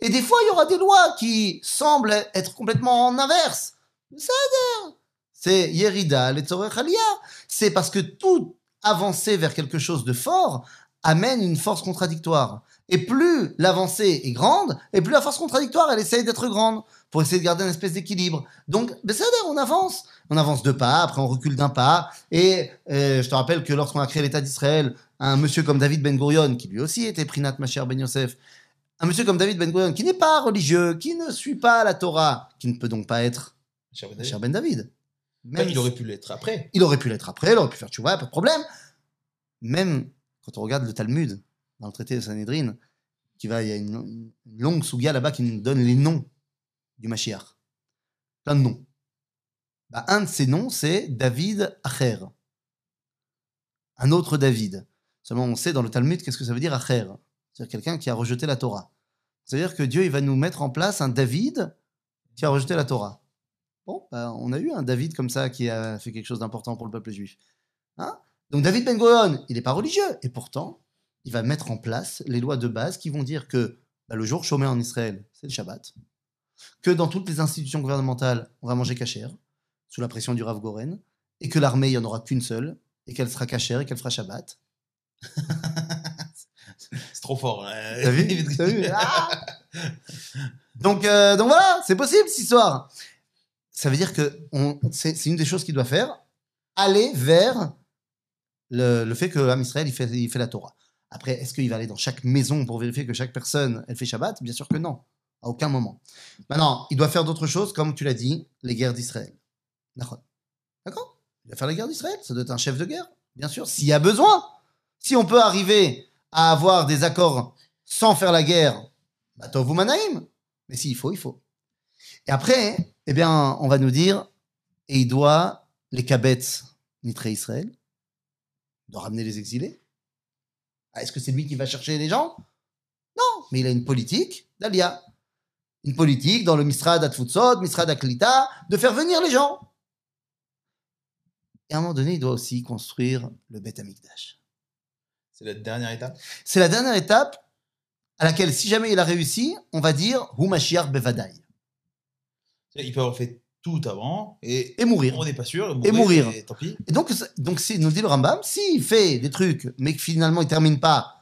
Et des fois, il y aura des lois qui semblent être complètement en inverse. C'est-à-dire, c'est Yerida. C'est parce que tout avancer vers quelque chose de fort amène une force contradictoire. Et plus l'avancée est grande, et plus la force contradictoire, elle essaye d'être grande, pour essayer de garder une espèce d'équilibre. Donc, ben, ça on avance. On avance deux pas, après on recule d'un pas. Et euh, je te rappelle que lorsqu'on a créé l'État d'Israël, un monsieur comme David Ben Gurion, qui lui aussi était Prinat Macher Ben Yosef, un monsieur comme David Ben Gurion, qui n'est pas religieux, qui ne suit pas la Torah, qui ne peut donc pas être Cher Ben. Ben David. Même il aurait pu l'être après. il aurait pu l'être après, il aurait pu faire tchouva, pas de problème. Même quand on regarde le Talmud, dans le traité de Sanhedrin, qui va, il y a une, longue souga là-bas qui nous donne les noms du Mashiach. Plein de noms. Bah, un de ces noms, c'est David Acher. Un autre David. Seulement, on sait dans le Talmud qu'est-ce que ça veut dire Acher? C'est-à-dire quelqu'un qui a rejeté la Torah. C'est-à-dire que Dieu, il va nous mettre en place un David qui a rejeté la Torah. Bon, bah, on a eu un David comme ça qui a fait quelque chose d'important pour le peuple juif. Hein? Donc David Ben Gurion, il n'est pas religieux. Et pourtant, il va mettre en place les lois de base qui vont dire que bah, le jour chômé en Israël, c'est le Shabbat. Que dans toutes les institutions gouvernementales, on va manger cachère, sous la pression du Rav Goren. Et que l'armée, il n'y en aura qu'une seule. Et qu'elle sera cachère et qu'elle fera Shabbat. C'est trop fort. hein. T'as vu? T'as vu? Ah donc, euh, donc voilà, c'est possible cette histoire. Ça veut dire que c'est une des choses qu'il doit faire, aller vers le, le fait que Israël il fait, il fait la Torah. Après, est-ce qu'il va aller dans chaque maison pour vérifier que chaque personne elle fait Shabbat? Bien sûr que non, à aucun moment. Maintenant, il doit faire d'autres choses, comme tu l'as dit, les guerres d'Israël. D'accord? Il va faire les guerres d'Israël, ça doit être un chef de guerre, bien sûr, s'il y a besoin. Si on peut arriver à avoir des accords sans faire la guerre, bah, ou manaïm. Mais s'il faut, il faut. Et après, eh bien, on va nous dire, et il doit les kabetz nitrer Israël, il doit ramener les exilés. Ah, Est-ce que c'est lui qui va chercher les gens? Non, mais il a une politique d'Alia. Une politique dans le Misrad Atfutsot, Misrad Aklita, de faire venir les gens. Et à un moment donné, il doit aussi construire le Beth Amikdash. C'est la dernière étape? C'est la dernière étape à laquelle, si jamais il a réussi, on va dire Hu Mashiach Bevadai. Il peut avoir fait tout avant et Et mourir. on n'est pas sûr. Et mourir. et tant pis. Et donc, donc si, nous dit le Rambam, s'il fait des trucs, mais que finalement il termine pas,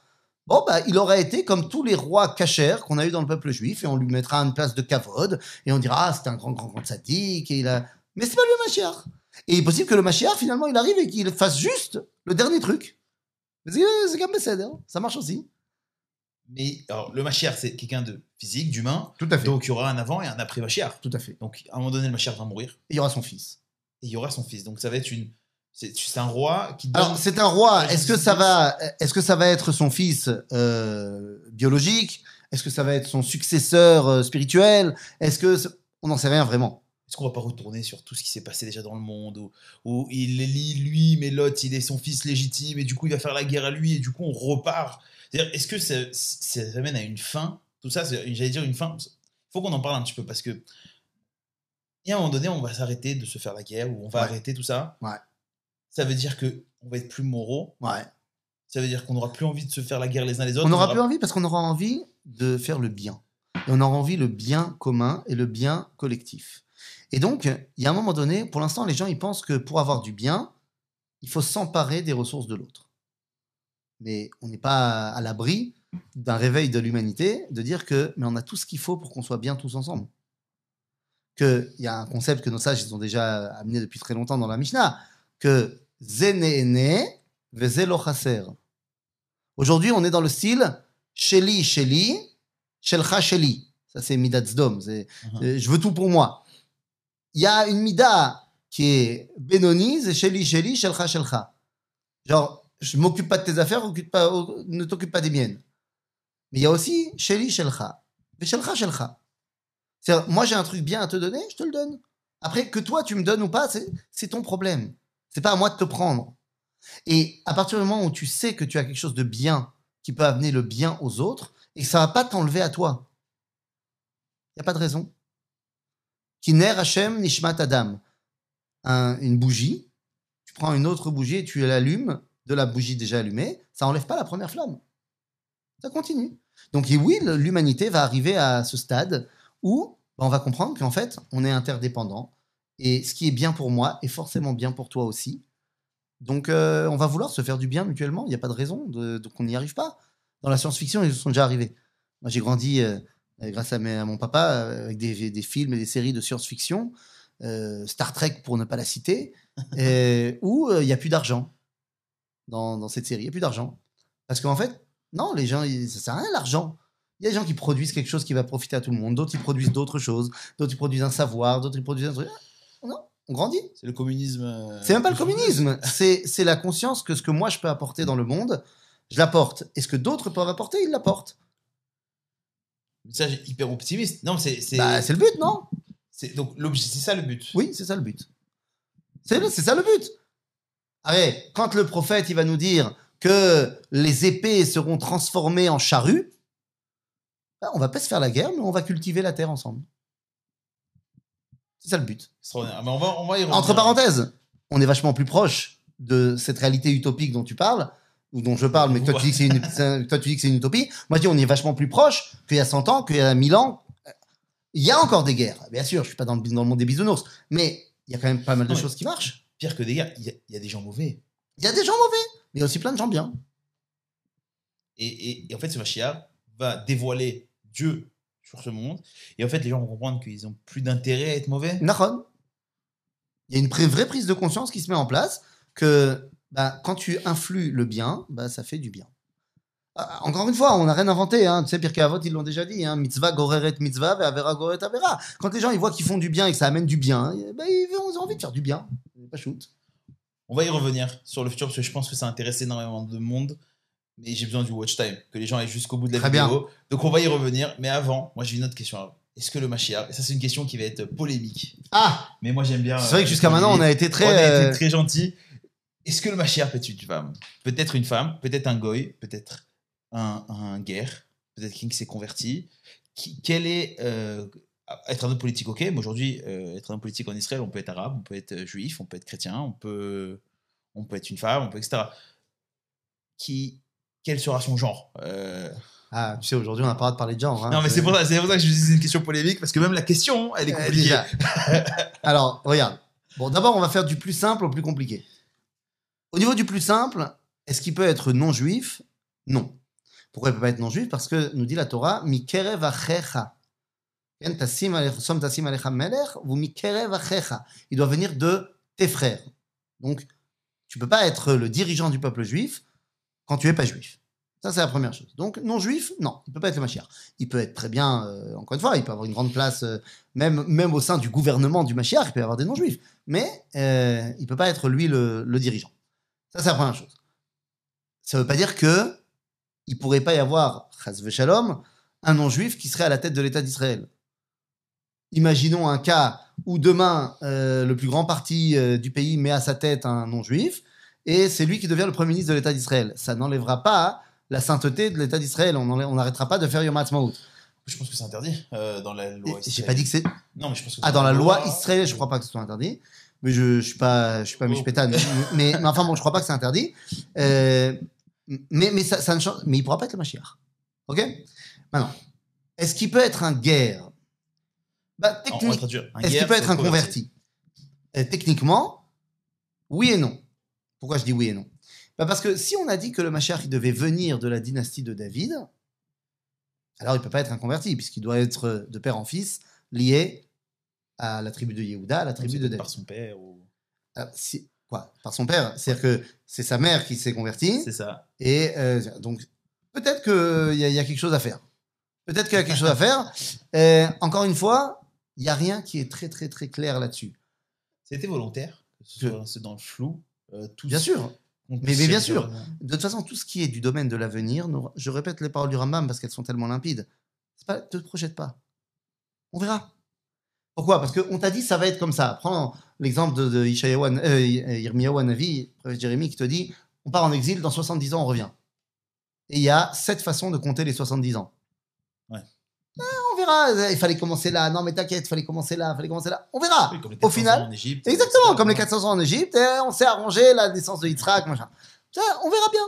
bon, bah, il aurait été comme tous les rois cachers qu'on a eu dans le peuple juif, et on lui mettra une place de kavod, et on dira, ah, c'était un grand, grand, grand sadique, et il a. Mais c'est pas le Mashiach. Et il est possible que le Mashiach, finalement, il arrive et qu'il fasse juste le dernier truc. Mais C'est c'est comme ça marche aussi. Mais alors, le Mashiach, c'est quelqu'un de physique, d'humain. Tout à Donc il y aura un avant et un après Mashiach. Tout à fait. Donc à un moment donné, le Mashiach va mourir Et il y aura son fils. et il y aura son fils. Donc ça va être une. C'est un roi qui donne. Alors, c'est un roi. Est-ce que ça va, est-ce que ça va être son fils euh, biologique? Est-ce que ça va être son successeur euh, spirituel? Est-ce que on n'en sait rien vraiment Est-ce qu'on va pas retourner sur tout ce qui s'est passé déjà dans le monde où, où il élit lui, mais l'autre, il est son fils légitime et du coup il va faire la guerre à lui et du coup on repart. C'est-à-dire, est-ce que ça, ça amène à une fin? Tout ça, j'allais dire une fin. Il faut qu'on en parle un petit peu parce que. Y a un moment donné, on va s'arrêter de se faire la guerre ou on va Ouais. arrêter tout ça. Ouais. Ça veut dire que on va être plus moraux. Ouais. Ça veut dire qu'on n'aura plus envie de se faire la guerre les uns les autres. On n'aura aura- plus envie parce qu'on aura envie de faire le bien. Et on aura envie le bien commun et le bien collectif. Et donc, il y a un moment donné, pour l'instant, les gens ils pensent que pour avoir du bien, il faut s'emparer des ressources de l'autre. Mais on n'est pas à l'abri d'un réveil de l'humanité de dire que mais on a tout ce qu'il faut pour qu'on soit bien tous ensemble. Que il y a un concept que nos sages ils ont déjà amené depuis très longtemps dans la Mishnah que zénéné vezelo chaser. Aujourd'hui, on est dans le style Sheli, Sheli, Shelcha, Sheli. Ça, c'est Midat Zdom. C'est, Mhm. euh, je veux tout pour moi. Il y a une Mida qui est Benoni, c'est Sheli, Sheli, Shelcha, Shelcha. Genre, je m'occupe pas de tes affaires, ne t'occupe pas des miennes. Mais il y a aussi Sheli, Shelcha. Et Shelcha, Shelcha. Moi, j'ai un truc bien à te donner, je te le donne. Après, que toi, tu me donnes ou pas, c'est, ton problème. C'est pas à moi de te prendre. Et à partir du moment où tu sais que tu as quelque chose de bien qui peut amener le bien aux autres et que ça va pas t'enlever à toi, il n'y a pas de raison. Kiner Hashem Nishmat Adam. Un- une bougie, tu prends une autre bougie et tu l'allumes de la bougie déjà allumée, ça enlève pas la première flamme. Ça continue. Donc oui, l'humanité va arriver à ce stade où ben, on va comprendre qu'en fait, on est interdépendant et ce qui est bien pour moi est forcément bien pour toi aussi. Donc, euh, on va vouloir se faire du bien mutuellement. Il n'y a pas de raison de, de- qu'on n'y arrive pas. Dans la science-fiction, ils sont déjà arrivés. Moi, j'ai grandi euh, grâce à, mes- mon papa euh, avec des, films et des séries de science-fiction, Star Trek pour ne pas la citer, où il n'y a plus d'argent dans, dans cette série. Il n'y a plus d'argent. Parce qu'en fait, non, les gens, ils- ça sert à rien l'argent. Il y a des gens qui produisent quelque chose qui va profiter à tout le monde, d'autres ils produisent d'autres choses, d'autres ils produisent un savoir, d'autres ils produisent un truc. Non, on grandit. C'est le communisme. euh, C'est même pas le communisme, c'est la conscience que ce que moi je peux apporter dans le monde, je l'apporte. Et ce que d'autres peuvent apporter, ils l'apportent. Ça, j'ai hyper optimiste. Non, c'est. c'est- Bah, le but, non? C'est- donc, l'objet- c'est ça le but? Oui, c'est ça le but. C'est ça le but. Allez, quand le prophète il va nous dire que les épées seront transformées en charrues, bah, on va pas se faire la guerre, mais on va cultiver la terre ensemble. C'est ça le but. Mais on va, on va y revenir. Entre parenthèses, on est vachement plus proche de cette réalité utopique dont tu parles, ou dont je parle, mais que toi tu dis que c'est une, c'est- toi, tu dis que c'est une utopie. Moi je dis on est vachement plus proche qu'il y a 100 ans, qu'il y a 1000 ans. Il y a encore des guerres, bien sûr, je suis pas dans le, dans le monde des bisounours, mais il y a quand même pas mal de Non, choses qui marchent. Pire que des gars, il y, a- des gens mauvais. Il y a des gens mauvais, mais aussi plein de gens bien. Et, en fait, ce Mashiach va dévoiler Dieu sur ce monde. Et en fait, les gens vont comprendre qu'ils ont plus d'intérêt à être mauvais. Nahon. Il y a une vraie prise de conscience qui se met en place que bah, quand tu influes le bien, bah, ça fait du bien. Ah, Encore une fois, on n'a rien inventé. Hein. Tu sais, Pirkei Avot, ils l'ont déjà dit. Hein. Mitzvah goreret mitzvah, avera goret avera. Quand les gens ils voient qu'ils font du bien et que ça amène du bien, ben, ils ont envie de faire du bien. Shoot. On va y revenir sur le futur parce que je pense que ça intéresse énormément de monde. Mais j'ai besoin du watch time, que les gens aillent jusqu'au bout de la Très vidéo. Donc on va y revenir. Mais avant, moi j'ai une autre question. avant. Est-ce que le Mashiach, et ça c'est une question qui va être polémique, Ah mais moi j'aime bien. C'est vrai euh, que jusqu'à maintenant, on a été très. on a euh, été très gentil. Est-ce que le Mashiach peut être une femme? Peut-être une femme, peut-être un goy, peut-être un, un guerre, peut-être qui s'est converti. Qui, quel est euh, être un homme politique Ok, mais aujourd'hui, euh, être un homme politique en Israël, on peut être arabe, on peut être euh, juif, on peut être chrétien, on peut, on peut être une femme, on peut etc. Qui, quel sera son genre Euh, Ah, tu sais, aujourd'hui, on n'a pas le droit de parler de genre. hein. Non, mais c'est pour, ça- pour ça que je dis que c'est une question polémique parce que même la question, elle est compliquée. Alors, regarde. Bon, d'abord, on va faire du plus simple au plus compliqué. Au niveau du plus simple, est-ce qu'il peut être non-juif? Non. Pourquoi il peut pas être non-juif? Parce que nous dit la Torah, Mikerev achecha. Il doit venir de tes frères. Donc, tu peux pas être le dirigeant du peuple juif quand tu es pas juif. Ça, c'est la première chose. Donc, non-juif, non, il peut pas être le Mashiach. Il peut être très bien, euh, encore une fois, il peut avoir une grande place, euh, même, même au sein du gouvernement du Mashiach, il peut y avoir des non-juifs. Mais euh, il peut pas être lui le, dirigeant. Ça, c'est la première chose. Ça veut pas dire que il pourrait pas y avoir, un non-juif qui serait à la tête de l'État d'Israël. Imaginons un cas où demain, euh, le plus grand parti euh, du pays met à sa tête un non-juif, et c'est lui qui devient le premier ministre de l'État d'Israël. Ça n'enlèvera pas la sainteté de l'État d'Israël. On n'arrêtera pas de faire Yom HaAtzmaut. Je pense que c'est interdit euh, dans la loi. J'ai pas dit que c'est... Non, mais je pense que Ah, dans la loi israélienne, je crois pas que ce soit interdit. Mais je, je suis pas, je suis pas Oh. Mais, mais, mais enfin bon, je crois pas que c'est interdit. Mais, mais ça, ça ne change. Mais il pourra pas être le Mashiach. Ok? Maintenant, est-ce qu'il peut être un guerre? Bah, Est-ce qu'il peut être un converti Euh, Techniquement, oui et non. Pourquoi je dis oui et non? Bah, Parce que si on a dit que le il devait venir de la dynastie de David, alors il peut pas être un converti, puisqu'il doit être de père en fils lié à la tribu de Yehuda, à la tribu de David. Par son père. Ou... Si- quoi? Par son père? C'est-à-dire que c'est sa mère qui s'est convertie, C'est ça. et euh, donc peut-être qu'il y, y a quelque chose à faire. Peut-être qu'il y a quelque chose à faire. Euh, encore une fois, il n'y a rien qui est très très très clair là-dessus. C'était volontaire. Que ce soit dans le flou. euh, tout Bien sûr. Mais- bien sûr. euh, De toute façon, tout ce qui est du domaine de l'avenir, je répète les paroles du Rambam parce qu'elles sont tellement limpides. Pas, te projette pas. On verra. Pourquoi? Parce qu'on t'a dit ça va être comme ça. Prends l'exemple de, de Ishayahu An- euh, Yirmiyahu Jérémie, qui te dit on part en exil, dans 70 ans on revient. Et il y a sept façons de compter les 70 ans. Verra. Il fallait commencer là. Non, mais t'inquiète, il fallait commencer là. Il fallait commencer là. On verra. oui, comme les Au 400 final, ans en Égypte, Exactement, etc. comme les 400 ans en Égypte, et on s'est arrangé la naissance de Yitzhak, machin. Ça, on verra bien.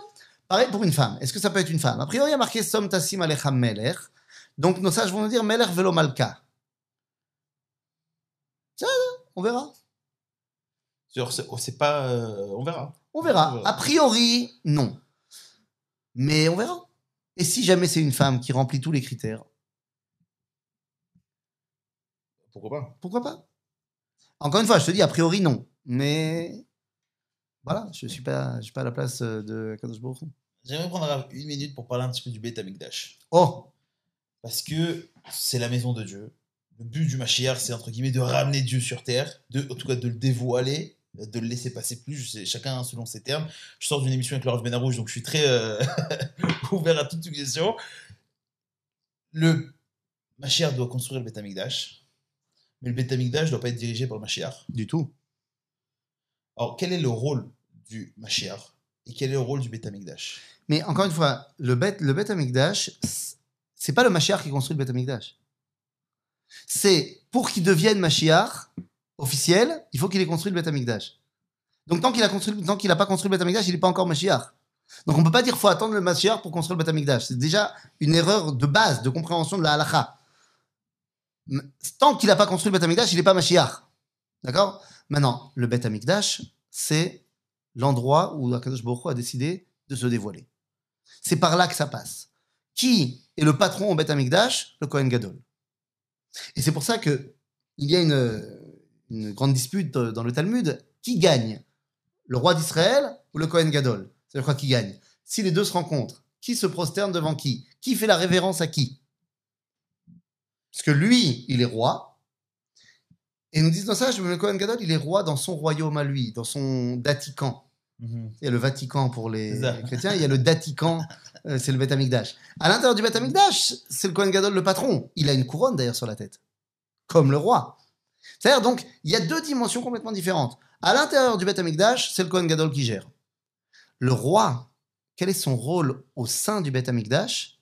Pareil pour une femme. Est-ce que ça peut être une femme? A priori, il y a marqué Som Tassim Alecha Melech. Donc nos sages vont nous dire Melech Velo Malka. Ça, on verra. C'est- oh, c'est pas. euh, on verra. On verra. On verra. A priori, non. Mais on verra. Et si jamais c'est une femme qui remplit tous les critères, Pourquoi pas? Pourquoi pas? Encore une fois, je te dis, a priori, non. Mais voilà, je ne suis, pas, je suis pas à la place euh, de Kadosh Baruch. J'aimerais prendre une minute pour parler un petit peu du Beth Amikdash. Oh, Parce que c'est la maison de Dieu. Le but du Mashiach, c'est entre guillemets de ramener Dieu sur terre, de, en tout cas de le dévoiler, de le laisser passer plus, je sais, chacun selon ses termes. Je sors d'une émission avec Laurent Benarouche, donc je suis très euh, ouvert à toute suggestion. Le Mashiach doit construire le Beth Amikdash, mais le Beth Amikdash ne doit pas être dirigé par le Mashiach. du tout. Alors, quel est le rôle du Mashiach et quel est le rôle du Beth Amikdash Mais encore une fois, le Bet, le Bet Amikdash, c'est pas le Mashiach qui construit le Bet Amikdash. C'est pour qu'il devienne Mashiach officiel, il faut qu'il ait construit le Bet Amikdash. Donc tant qu'il a construit, tant qu'il a pas construit le Bet Amikdash, il n'est pas encore Mashiach. Donc on peut pas dire faut attendre le Mashiach pour construire le Bet Amikdash. C'est déjà une erreur de base, de compréhension de la halakha. Tant qu'il n'a pas construit le Bet Amikdash, il n'est pas Mashiach. D'accord? Maintenant, le Bet Amikdash, c'est l'endroit où Akadosh Baruch a décidé de se dévoiler. C'est par là que ça passe. Qui est le patron au Bet Amikdash? Le Kohen Gadol. Et c'est pour ça que il y a une, grande dispute dans le Talmud. Qui gagne? Le roi d'Israël ou le Kohen Gadol? C'est quoi qui gagne? Si les deux se rencontrent, qui se prosterne devant qui? Qui fait la révérence à qui? Parce que lui, il est roi. Et ils nous disent dans ça, le Kohen Gadol, il est roi dans son royaume à lui, dans son Vatican. Il y a le Vatican pour les chrétiens, il y a le Datican, euh, c'est le Beth Amikdash. À l'intérieur du Beth Amikdash, c'est le Kohen Gadol le patron. Il a une couronne d'ailleurs sur la tête, comme le roi. C'est-à-dire donc, il y a deux dimensions complètement différentes. À l'intérieur du Beth Amikdash, c'est le Kohen Gadol qui gère. Le roi, quel est son rôle au sein du Beth Amikdash?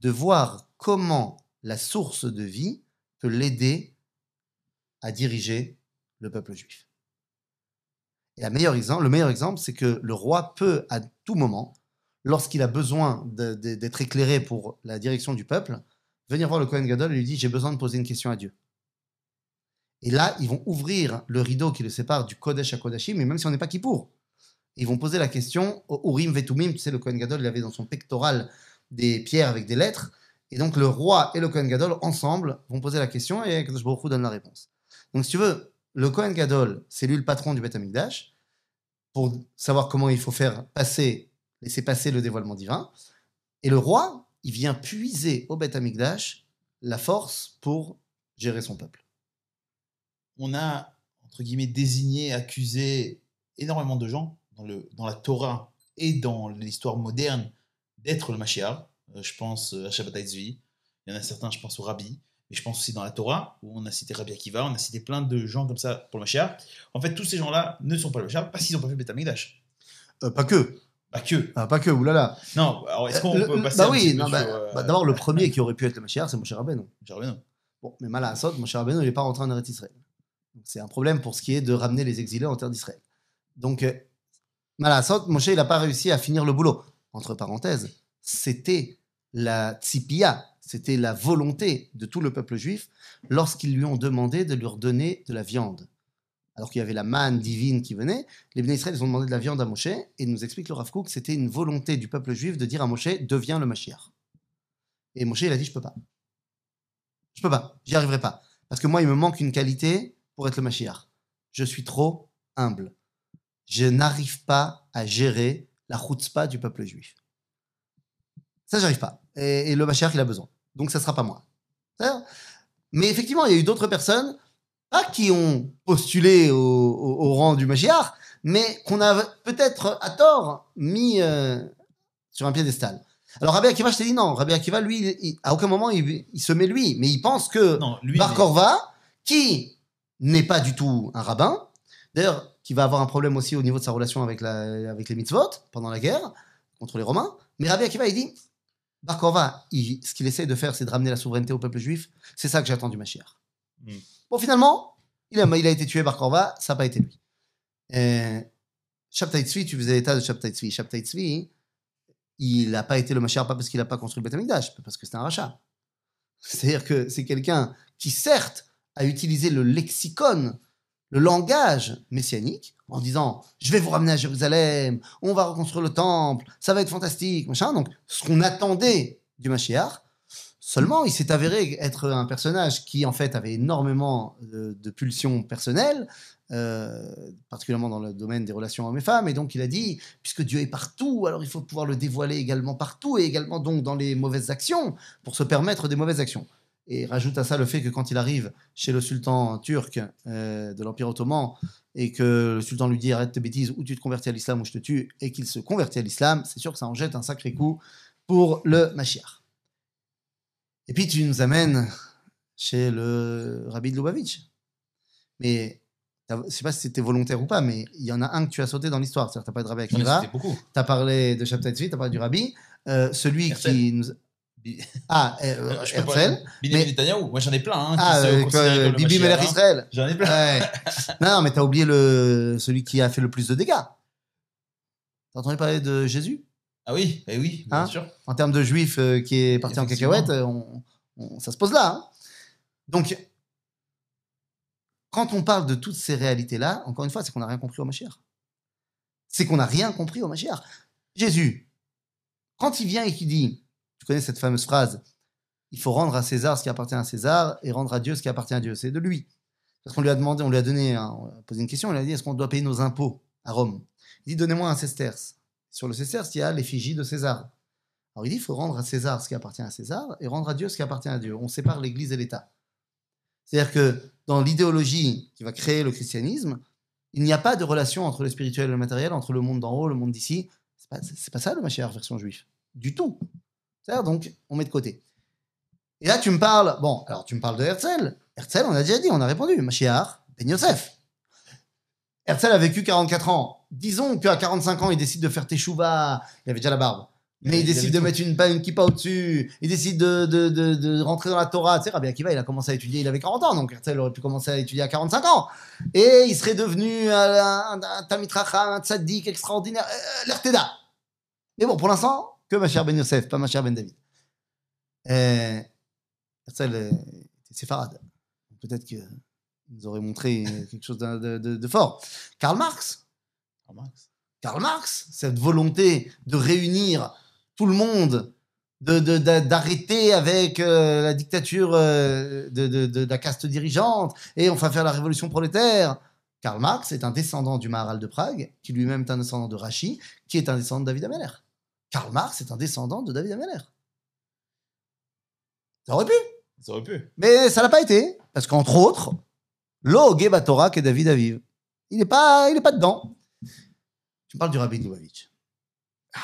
De voir comment la source de vie peut l'aider à diriger le peuple juif. Et le meilleur exemple, c'est que le roi peut, à tout moment, lorsqu'il a besoin d'être éclairé pour la direction du peuple, venir voir le Kohen Gadol et lui dire J'ai besoin de poser une question à Dieu. Et là, ils vont ouvrir le rideau qui le sépare du Kodesh à Kodashim, mais même si on n'est pas Kippour. Ils vont poser la question au Urim Vetumim. Tu sais, le Kohen Gadol, il avait dans son pectoral des pierres avec des lettres. Et donc, le roi et le Kohen Gadol, ensemble, vont poser la question et Kadosh Baruch donne la réponse. Donc, si tu veux, le Kohen Gadol, c'est lui le patron du Beth Amikdash, pour savoir comment il faut faire passer, laisser passer le dévoilement divin. Et le roi, il vient puiser au Beth Amikdash la force pour gérer son peuple. on a, entre guillemets, désigné, accusé énormément de gens dans, le, dans la Torah et dans l'histoire moderne d'être le Mashiach. Euh, je pense euh, à Shabbatai Tzvi. Il y en a certains, je pense au Rabbi. Mais je pense aussi dans la Torah, où on a cité Rabbi Akiva, on a cité plein de gens comme ça pour le Mashiach. En fait, tous ces gens-là ne sont pas le Mashiach parce qu'ils n'ont pas fait Beth Amikdash. Euh, pas que. Pas que. Ah, pas que, oulala. Non, alors est-ce qu'on Euh, peut passer bah oui, non, bah, euh, bah, d'abord, le premier qui aurait pu être le Mashiach, c'est Moshe Rabbeinu. Rabbeinu Bon, mais mal à Assad, Moshe Rabbeinu, il n'est pas rentré en Eretz Israël. C'est un problème pour ce qui est de ramener les exilés en terre d'Israël. Donc, euh, mal à Assad, Moshe, il n'a pas réussi à finir le boulot. Entre parenthèses, c'était la tzipia, c'était la volonté de tout le peuple juif lorsqu'ils lui ont demandé de leur donner de la viande. Alors qu'il y avait la manne divine qui venait, les Bnei ont demandé de la viande à Moshe, et nous explique le Rav Kook, c'était une volonté du peuple juif de dire à Moshe, deviens le Mashiach. Et Moshe, il a dit, je peux pas. Je peux pas, j'y arriverai pas. Parce que moi, il me manque une qualité pour être le Mashiach. Je suis trop humble. Je n'arrive pas à gérer la chutzpah du peuple juif. Ça, j'arrive pas. Et, et le Mashiach, il a besoin. Donc, ça sera pas moi. Mais effectivement, il y a eu d'autres personnes, pas qui ont postulé au, au- au rang du Mashiach, mais qu'on a peut-être à tort mis euh, sur un piédestal. Alors Rabbi Akiva, je t'ai dit non. Rabbi Akiva, lui, il- à aucun moment il, il se met lui, mais il pense que Non, lui. Bar qui n'est pas du tout un rabbin, d'ailleurs, qui va avoir un problème aussi au niveau de sa relation avec, la, avec les mitzvot pendant la guerre contre les Romains. Mais Rabbi Akiva, il dit Bar Korva, il- ce qu'il essaie de faire, c'est de ramener la souveraineté au peuple juif. C'est ça que j'attends du Mashiach. Hmm. Bon, finalement, il a, il a été tué Bar Korva, ça n'a pas été lui. Euh, Shabtai Tzvi, tu faisais l'état de Shabtai Tzvi. Shabtai Tzvi, il n'a pas été le Mashiach pas parce qu'il n'a pas construit le Beth Amikdash, parce que c'est un rachat. C'est-à-dire que c'est quelqu'un qui, certes, a utilisé le lexicon, le langage messianique, en disant je vais vous ramener à Jérusalem, on va reconstruire le temple, ça va être fantastique, machin. Donc, ce qu'on attendait du Mashiach, seulement il s'est avéré être un personnage qui en fait avait énormément de, de pulsions personnelles, euh, particulièrement dans le domaine des relations hommes et femmes. Et donc, il a dit puisque Dieu est partout, alors il faut pouvoir le dévoiler également partout et également donc dans les mauvaises actions pour se permettre des mauvaises actions. Et rajoute à ça le fait que quand il arrive chez le sultan turc euh, de l'Empire ottoman et que le sultan lui dit arrête tes bêtises ou tu te convertis à l'islam ou je te tue et qu'il se convertit à l'islam, c'est sûr que ça en jette un sacré coup pour le Mashiach. Et puis tu nous amènes chez le rabbi de Lubavitch. Mais je sais pas si c'était volontaire ou pas, mais il y en a un que tu as sauté dans l'histoire. C'est-à-dire, t'as pas de rabbi Akiva, beaucoup. t'as parlé de Shabtai Tzvi, t'as parlé du rabbi. Euh, celui qui nous. Ah, euh, Euh, je Herzl. Benjamin Mais-. Moi, j'en ai plein. Hein, Ah, euh, Bibi Melech hein. Israël? J'en ai plein. Ouais. non, mais t'as oublié le, celui qui a fait le plus de dégâts. T'as entendu parler de Jésus? Ah oui, eh oui, bien Hein? sûr. En termes de juif qui est parti en cacahuète, on- on- ça se pose là. Donc, quand on parle de toutes ces réalités-là, encore une fois, c'est qu'on n'a rien compris au Mashiach. C'est qu'on n'a rien compris au Mashiach. Jésus, quand il vient et qu'il dit, tu connais cette fameuse phrase, il faut rendre à César ce qui appartient à César et rendre à Dieu ce qui appartient à Dieu. C'est de lui. Parce qu'on lui a demandé, on lui a donné, un- on posé une question, il a dit, est-ce qu'on doit payer nos impôts à Rome? Il dit, donnez-moi un sesterce. Sur le sesterce, il y a l'effigie de César. Alors il dit, il faut rendre à César ce qui appartient à César et rendre à Dieu ce qui appartient à Dieu. On sépare l'Église et l'État. C'est-à-dire que dans l'idéologie qui va créer le christianisme, il n'y a pas de relation entre le spirituel et le matériel, entre le monde d'en haut, le monde d'ici. C'est pas, pas ça le Mashiach version juif. Du tout. Donc, on met de côté. Et là, tu me parles, bon, alors tu me parles de Herzl. Herzl, on a déjà dit, on a répondu. Mashiach, Ben Yosef. Herzl a vécu 44 ans. Disons qu'à 45 ans, il décide de faire teshuva. Il avait déjà la barbe. Mais il Il décide de tout. mettre une, une kippa au-dessus. Il décide de, de, de, de rentrer dans la Torah. Tu sais, Rabbi Akiva, il a commencé à étudier, il avait 40 ans. Donc Herzl aurait pu commencer à étudier à 45 ans. Et il serait devenu un, un, un Talmid Chacham, un tzaddik extraordinaire. Euh, L'Erteda. Mais bon, pour l'instant, que ma chère Ben Yosef, pas ma chère Ben David. Euh, euh. Peut-être qu'il nous aurait montré quelque chose de, fort. Karl Marx, Ah, Marx. Karl Marx, cette volonté de réunir tout le monde, de- de- d'arrêter avec euh, la dictature euh, de la caste dirigeante et on va faire la révolution prolétaire. Karl Marx est un descendant du Maharal de Prague, qui lui-même est un descendant de Rachi, qui est un descendant de David Ameller. Karl Marx est un descendant de David Ameller. Ça aurait pu, Ça aurait pu. mais ça l'a pas été, parce qu'entre autres, Lo Torah et David Aviv. Il n'est pas, il est pas dedans. Tu me parles du Rabbi de Lubavitch. Ah.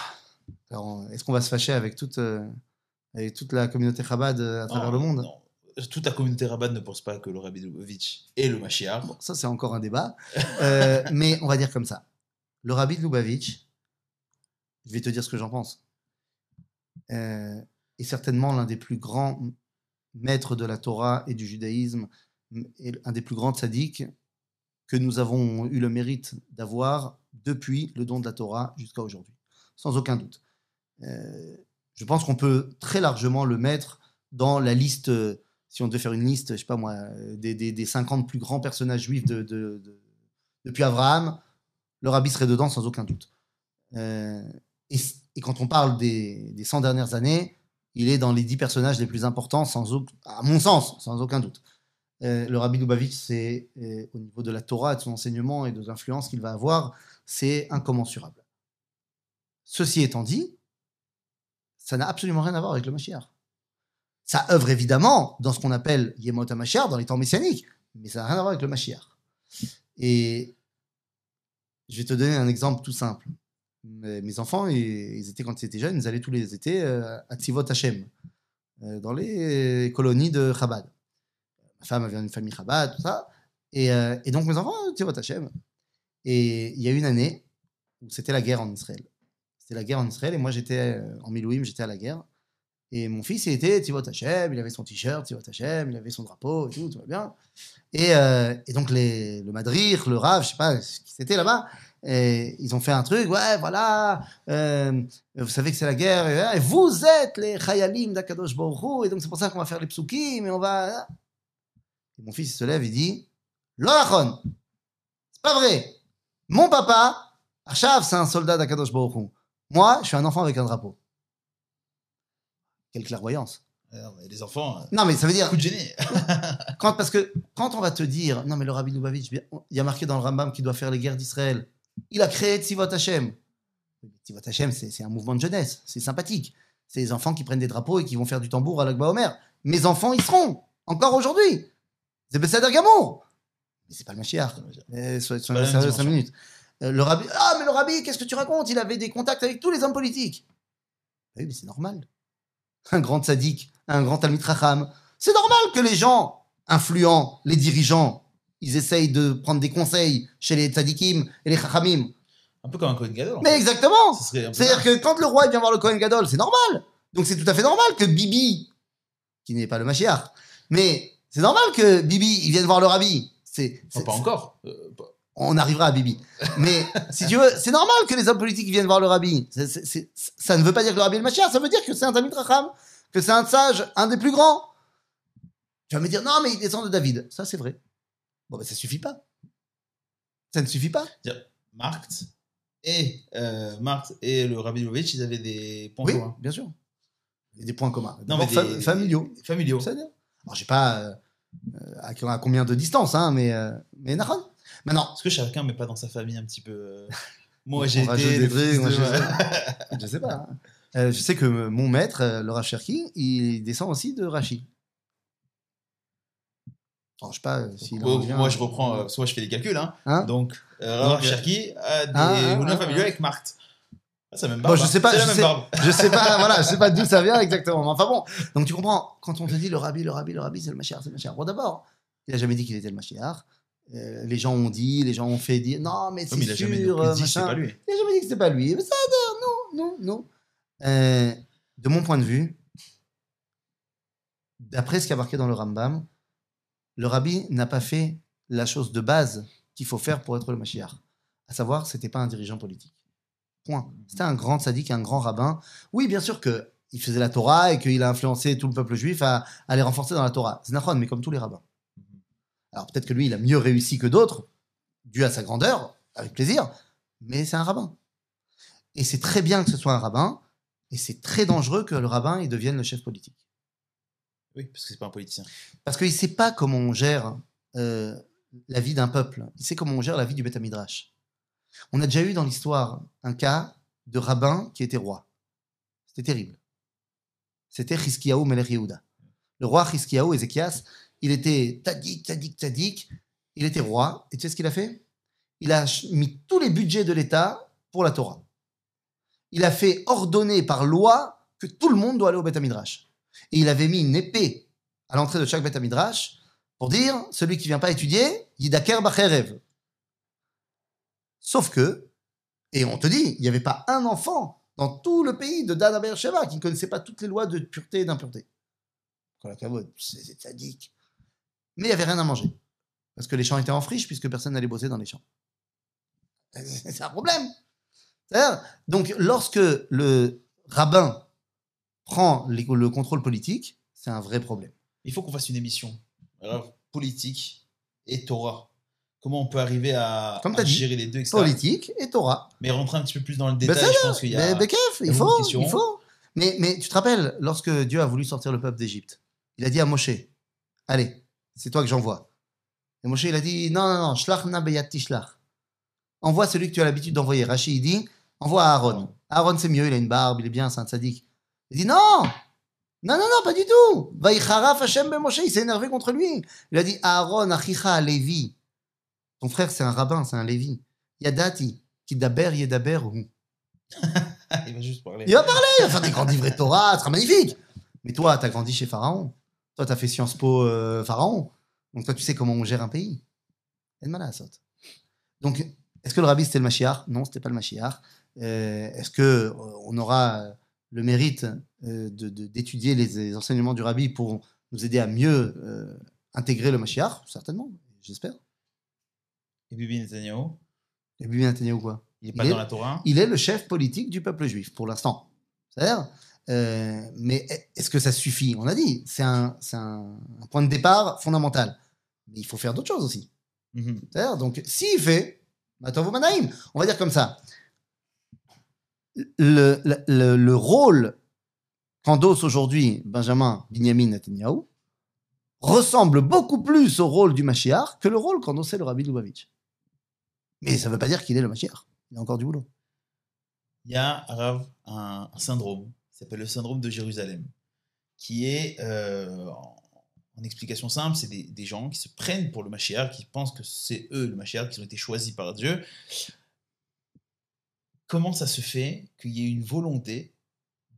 Alors, Est-ce qu'on va se fâcher avec toute, euh, avec toute la communauté Chabad euh, à travers Non, le monde? non. Toute la communauté rabbin ne pense pas que le Rabbi Lubavitch est le Mashiach. Bon, ça, c'est encore un débat. Euh, mais on va dire comme ça. Le Rabbi de Lubavitch, je vais te dire ce que j'en pense, euh, est certainement l'un des plus grands maîtres de la Torah et du judaïsme, et un des plus grands tzaddiks que nous avons eu le mérite d'avoir depuis le don de la Torah jusqu'à aujourd'hui, sans aucun doute. Euh, je pense qu'on peut très largement le mettre dans la liste, si on devait faire une liste, je sais pas moi, des, des, des 50 plus grands personnages juifs de, de- de- depuis Abraham, le rabbi serait dedans sans aucun doute. Euh, et, et quand on parle des, des 100 dernières années, il est dans les 10 personnages les plus importants, à mon sens, sans aucun doute. Euh, le rabbi Lubavitch, c'est euh, au niveau de la Torah, de son enseignement et de l'influence qu'il va avoir, c'est incommensurable. Ceci étant dit, ça n'a absolument rien à voir avec le Mashiach. Ça œuvre évidemment dans ce qu'on appelle Yemot HaMashiach, dans les temps messianiques, mais ça n'a rien à voir avec le Mashiach. Et je vais te donner un exemple tout simple. Mes, enfants, ils, étaient quand ils étaient jeunes, ils allaient tous les étés euh, à Tzivot Hashem, euh, dans les colonies de Chabad. Ma femme avait une famille Chabad, tout ça. Et, euh, donc mes enfants, Tzivot Hashem. Et il y a une année où c'était la guerre en Israël. C'était la guerre en Israël et moi j'étais en Milouim, j'étais à la guerre. Et mon fils, il était Tivot Hashem, il avait son t-shirt Tivot Hashem, il avait son drapeau tout, va bien. Et, et donc les, le Madrir, le Rav, je sais pas ce qui c'était là-bas, et ils ont fait un truc, ouais, voilà, euh, vous savez que c'est la guerre, et, vous êtes les Chayalim d'Akadosh Hu, et donc c'est pour ça qu'on va faire les psukim, et on va... Et mon fils il se lève, il dit, Loachon, c'est pas vrai. Mon papa, Achav, c'est un soldat d'Akadosh Hu. Moi, je suis un enfant avec un drapeau. Quelle clairvoyance. Alors, les enfants, euh, Non, mais ça veut dire, coup de gêné. quand, parce que quand on va te dire, non, mais le Rabbi Lubavitch, il y a marqué dans le Rambam qu'il doit faire les guerres d'Israël. Il a créé Tzivot Hashem. Tzivot Hashem, c'est un mouvement de jeunesse. C'est sympathique. C'est les enfants qui prennent des drapeaux et qui vont faire du tambour à l'Akba Omer. Mes enfants, ils seront. Encore aujourd'hui. C'est Bessader Gamour. Mais c'est pas le Mashiach. Eh, soyez soyez Pas la même sérieux cinq dimension. minutes. Euh, le rabbi, ah, mais le rabbi, qu'est-ce que tu racontes? Il avait des contacts avec tous les hommes politiques. Oui, mais c'est normal. Un grand sadique, un grand Talmid Racham. C'est normal que les gens influents, les dirigeants, ils essayent de prendre des conseils chez les tzadikim et les chachamim. Un peu comme un Cohen Gadol. Mais fait. exactement C'est-à-dire que quand le roi vient voir le Kohen Gadol, c'est normal. Donc c'est tout à fait normal que Bibi, qui n'est pas le Mashiach, mais c'est normal que Bibi, il vienne voir le rabbi. C'est, c'est- pas encore. Euh, pas- on arrivera à Bibi. Mais si tu veux, c'est normal que les hommes politiques viennent voir le rabbi. Ça ne veut pas dire que le rabbi est le Mashiach, ça veut dire que c'est un Talmid Racham, que c'est un sage, un des plus grands. Tu vas me dire, non, mais il descend de David. Ça, c'est vrai. Bon, ben ça suffit pas. Ça ne suffit pas. Marx et euh, Marx et le Rabbi Lovitch, ils avaient des points Oui, communs. bien sûr. Des points communs. Non, mais fa- des- familiaux. Familiaux. Ça veut dire. Alors, je sais pas euh, à, à combien de distance, hein, mais, euh, mais Nahon. Maintenant, Est-ce que chacun met pas dans sa famille un petit peu. euh, Moi, j'ai été. des trucs, moi, de- je sais pas. Euh, je sais que mon maître, le Rav Cherki, il descend aussi de Rachi. Je sais pas euh, Moi, revient, moi, je euh, reprends. euh, moi, je fais les calculs. Hein. Hein Donc, Rav Cherki a des ah, ah, familiaux avec Marx. Ah, Bon, je hein. sais pas, je sais- barbe. Je sais pas, voilà, je sais pas d'où ça vient exactement. Enfin bon, donc tu comprends, quand on te dit le rabbi, le rabbi, le rabbi, c'est le Mashiach, c'est le Mashiach. Bon, d'abord, il a jamais dit qu'il était le. Euh, les gens ont dit, les gens ont fait dire, non, mais c'est Oui, mais il a jamais sûr, dit que c'est machin. pas lui. Il n'a jamais dit que c'était pas lui. Mais ça, non, non, non. Euh, de mon point de vue, d'après ce qui a marqué dans le Rambam, le rabbi n'a pas fait la chose de base qu'il faut faire pour être le Mashiach. À savoir, c'était pas un dirigeant politique. Point. C'était un grand sadique, un grand rabbin. Oui, bien sûr que il faisait la Torah et qu'il a influencé tout le peuple juif à, à les renforcer dans la Torah. C'est nachon, mais comme tous les rabbins. Alors peut-être que lui, il a mieux réussi que d'autres, dû à sa grandeur, avec plaisir, mais c'est un rabbin. Et c'est très bien que ce soit un rabbin, et c'est très dangereux que le rabbin il devienne le chef politique. Oui, parce que c'est pas un politicien. Parce qu'il sait pas comment on gère euh, la vie d'un peuple. Il sait comment on gère la vie du Beth Midrash. On a déjà eu dans l'histoire un cas de rabbin qui était roi. C'était terrible. C'était Chizkiyahu Melech Yehuda. Le roi Chizkiyahu, Ézéchias, il était tadik, tadik, tadik. Il était roi. Et tu sais ce qu'il a fait? Il a mis tous les budgets de l'État pour la Torah. Il a fait ordonner par loi que tout le monde doit aller au Beth Midrash. Et il avait mis une épée à l'entrée de chaque Beth Midrash pour dire celui qui vient pas étudier, Yidaker Bacherev. Sauf que, et on te dit, il n'y avait pas un enfant dans tout le pays de Dan Beersheba qui ne connaissait pas toutes les lois de pureté et d'impureté. C'est sadique. Mais il n'y avait rien à manger. Parce que les champs étaient en friche puisque personne n'allait bosser dans les champs. C'est un problème. Donc, lorsque le rabbin prend les- le contrôle politique, c'est un vrai problème. Il faut qu'on fasse une émission. Alors, politique et Torah. Comment on peut arriver à, Comme à dit, gérer les deux, etc. Politique et Torah. Mais rentrer un petit peu plus dans le Ben, détail, ça je pense qu'il y a. Mais Bekef, il faut, il faut. Mais, mais tu te rappelles, lorsque Dieu a voulu sortir le peuple d'Égypte, il a dit à Moshe, allez, c'est toi que j'envoie. Et Moshe, il a dit, non, non, non, shlach na beyat tishlach. Envoie celui que tu as l'habitude d'envoyer. Rachid, il dit, envoie Aaron. Aaron, c'est mieux, il a une barbe, il est bien, c'est un tzaddik. Il dit, non, non, non, non, pas du tout. Vaïcharaf Hashem ben Moshe, il s'est énervé contre lui. Il a dit, Aaron, achicha, Lévi. Ton frère, c'est un rabbin, c'est un Lévi. Yadati, kidaber, yedaber, hu. il va juste parler. Il va parler, il va faire des grands livrets de Torah, ce sera magnifique. Mais toi, tu as grandi chez Pharaon. Toi, tu as fait Sciences Po euh, Pharaon. Donc toi, tu sais comment on gère un pays. El Malasot. Donc, est-ce que le rabbi, c'était le Mashiach? Non, c'était pas le Mashiach. Euh, est-ce que euh, on aura le mérite euh, d'étudier les, les enseignements du rabbi pour nous aider à mieux euh, intégrer le Mashiach Certainement, j'espère. Et Bibi Netanyahu, Et Bibi Netanyahu, quoi? Il est pas Il est- dans la Torah? il est le chef politique du peuple juif pour l'instant. C'est-à-dire, euh, mais est-ce que ça suffit? On a dit, c'est un, c'est un, un point de départ fondamental. Mais il faut faire d'autres choses aussi. Mhm. C'est-à-dire, donc, s'il fait, Manaïm. On va dire comme ça. Le, le, le- le rôle qu'endosse aujourd'hui Benjamin Binyamin Netanyahu ressemble beaucoup plus au rôle du Mashiach que le rôle qu'endossait le Rabbi Lubavitch. Mais ça ne veut pas dire qu'il est le Mashiach. Il a encore du boulot. Il y a un, syndrome qui s'appelle le syndrome de Jérusalem, qui est, euh, en, explication simple, c'est des, des gens qui se prennent pour le Mashiach, qui pensent que c'est eux le Mashiach, qui ont été choisis par Dieu. Comment ça se fait qu'il y ait une volonté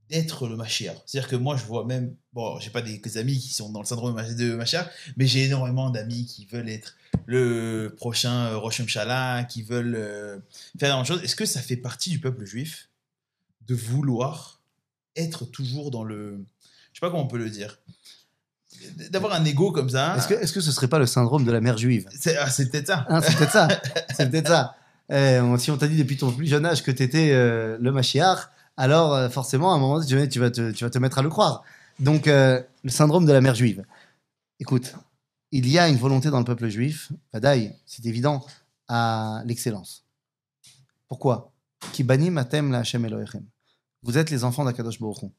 d'être le Mashiach C'est-à-dire que moi, je vois même, bon, j'ai pas des amis qui sont dans le syndrome de Mashiach, mais j'ai énormément d'amis qui veulent être le prochain euh, Rosh Hashanah, qui veulent euh, faire énormément de choses. Est-ce que ça fait partie du peuple juif de vouloir être toujours dans le. Je sais pas comment on peut le dire. D'avoir un ego comme ça? Est-ce que, est-ce que ce serait pas le syndrome de la mère juive? C'est ah, c'est peut-être ça. Hein, C'est peut-être ça. C'est peut-être ça. Eh, si on t'a dit depuis ton plus jeune âge que tu étais le Mashiach, alors euh, forcément, à un moment donné, tu vas- te, mettre à le croire. Donc, euh, le syndrome de la mère juive. Écoute, il y a une volonté dans le peuple juif, Fadaï, c'est évident, à l'excellence. Pourquoi? Ki banim atem la Hashem. Vous êtes les enfants d'Akadosh Baruch.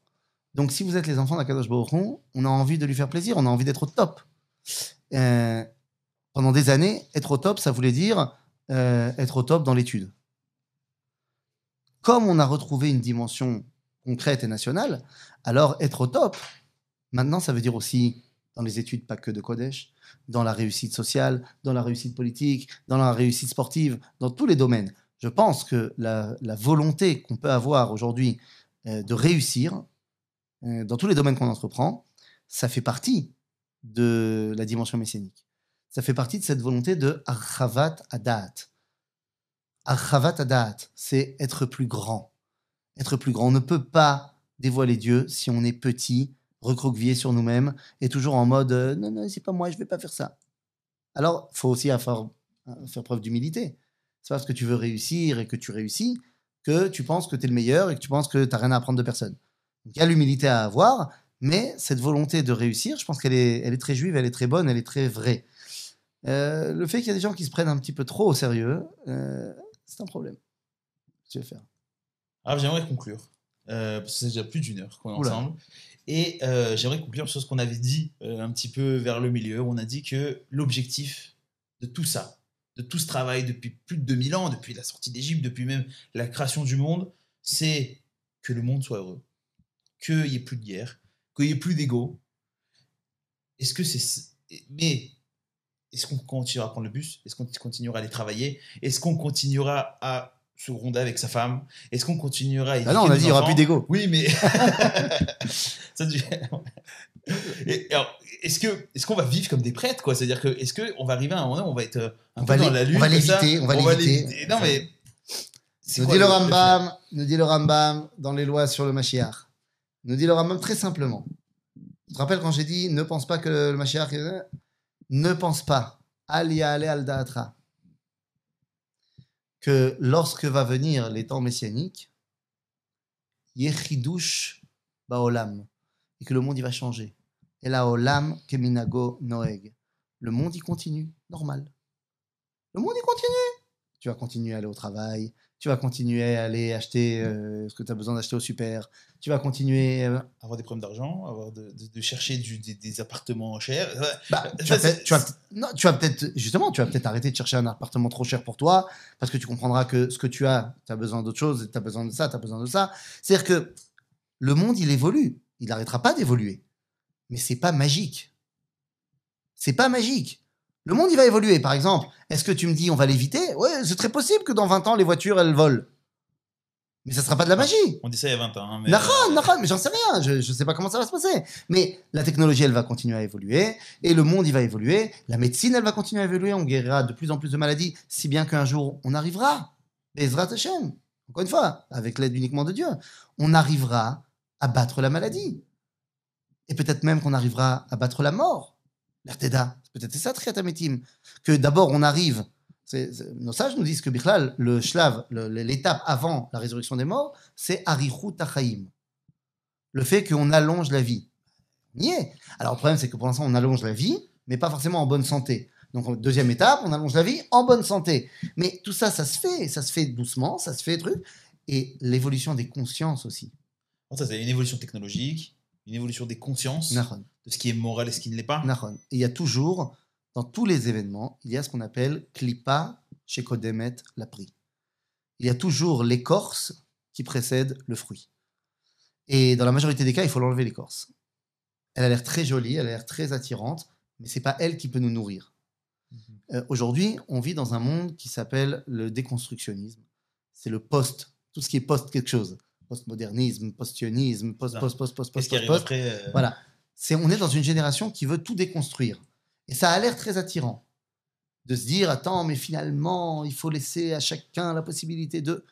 Donc, si vous êtes les enfants d'Akadosh Baruch on a envie de lui faire plaisir, on a envie d'être au top. Euh, pendant des années, être au top, ça voulait dire euh, être au top dans l'étude. Comme on a retrouvé une dimension concrète et nationale, alors être au top, maintenant, ça veut dire aussi dans les études, pas que de Kodesh, dans la réussite sociale, dans la réussite politique, dans la réussite sportive, dans tous les domaines. Je pense que la, volonté qu'on peut avoir aujourd'hui euh, de réussir euh, dans tous les domaines qu'on entreprend, ça fait partie de la dimension messianique. Ça fait partie de cette volonté de Archavat Adat. Archavat Adat, c'est être plus grand. Être plus grand. On ne peut pas dévoiler Dieu si on est petit, recroquevillé sur nous-mêmes et toujours en mode euh, non, non, c'est pas moi, je vais pas faire ça. Alors, faut aussi faire, preuve d'humilité. C'est parce que tu veux réussir et que tu réussis que tu penses que tu es le meilleur et que tu penses que tu rien à apprendre de personne. Il y a l'humilité à avoir, mais cette volonté de réussir, je pense qu'elle est, elle est très juive, elle est très bonne, elle est très vraie. Euh, le fait qu'il y a des gens qui se prennent un petit peu trop au sérieux, euh, c'est un problème. Tu veux faire Alors, j'aimerais conclure. euh, parce que c'est déjà plus d'une heure qu'on est Oula. ensemble. Et j'aimerais conclure sur ce qu'on avait dit un petit peu vers le milieu. On a dit que l'objectif de tout ça, de tout ce travail depuis plus de 2000 ans, depuis la sortie d'Égypte, depuis même la création du monde, c'est que le monde soit heureux. Qu'il n'y ait plus de guerre, qu'il n'y ait plus d'ego. Est-ce que c'est. Mais est-ce qu'on continuera à prendre le bus? Est-ce qu'on continuera à aller travailler? Est-ce qu'on continuera à se gronder avec sa femme? Est-ce qu'on continuera à Ah non, on a dit il n'y aura plus d'ego. oui, mais. Ça, alors, est-ce que est-ce qu'on va vivre comme des prêtres, quoi? C'est-à-dire que est-ce que on va arriver à un moment où on va être euh, un On peu va dans la lune on va l'éviter, on va l'éviter. Non, mais. Nous quoi dit le Rambam, nous dit le Rambam dans les lois sur le Mashiach. Nous dit le Rambam très simplement. Tu te rappelles quand j'ai dit ne pense pas que le Mashiach ne pense pas al al da'atra que lorsque va venir les temps messianiques yechidush baolam et que le monde il va changer. Et la olam keminago noeg. Le monde il continue normal. Le monde il continue tu vas continuer à aller au travail, tu vas continuer à aller acheter euh, ce que tu as besoin d'acheter au super, tu vas continuer. euh, Avoir des problèmes d'argent, avoir de, de- de chercher du- des, des appartements chers. bah, tu Ça, vas c'est- peut-être- tu vas peut-être- non, tu vas peut-être, justement, tu vas peut-être arrêter de chercher un appartement trop cher pour toi, parce que tu comprendras que ce que tu as, tu as besoin d'autre chose, tu as besoin de ça, tu as besoin de ça. C'est-à-dire que le monde, il évolue. Il n'arrêtera pas d'évoluer. Mais c'est pas magique. C'est pas magique. Le monde, il va évoluer. Par exemple, est-ce que tu me dis on va l'éviter? Ouais, c'est très possible que dans 20 ans, les voitures, elles volent. Mais ça sera pas de la magie. On dit ça il y a 20 ans. hein, mais, euh, mais j'en sais rien, je ne sais pas comment ça va se passer. Mais la technologie, elle va continuer à évoluer, et le monde, il va évoluer, la médecine, elle va continuer à évoluer, on guérira de plus en plus de maladies, si bien qu'un jour, on arrivera, Ezrat Hashem, encore une fois, avec l'aide uniquement de Dieu, on arrivera à battre la maladie. Et peut-être même qu'on arrivera à battre la mort. L'Arteda, peut-être c'est ça, Triatametim. Que d'abord, on arrive nos sages nous disent que Bichlal, le shlav, l'étape avant la résurrection des morts, c'est Arichut Achaim. Le fait qu'on allonge la vie. On est. Alors le problème, c'est que pour l'instant, on allonge la vie, mais pas forcément en bonne santé. Donc, deuxième étape, on allonge la vie en bonne santé. Mais tout ça, ça se fait. Ça se fait doucement, ça se fait truc. Et l'évolution des consciences aussi. Ça, c'est une évolution technologique, une évolution des consciences, Nahon. de ce qui est moral et ce qui ne l'est pas. Nahon. Et il y a toujours, dans tous les événements, il y a ce qu'on appelle klipa chez Kodemet l'apri. Il y a toujours l'écorce qui précède le fruit. Et dans la majorité des cas, il faut l'enlever l'écorce. Elle a l'air très jolie, elle a l'air très attirante, mais c'est pas elle qui peut nous nourrir. Euh, Aujourd'hui, on vit dans un monde qui s'appelle le déconstructionnisme. C'est le post, tout ce qui est post quelque chose. Postmodernisme, postionnisme, post, Ah. post, post, post, Qu'est-ce post, qui arrive post. après euh, Voilà. C'est, on est dans une génération qui veut tout déconstruire. Et ça a l'air très attirant. De se dire, attends, mais finalement, il faut laisser à chacun la possibilité de.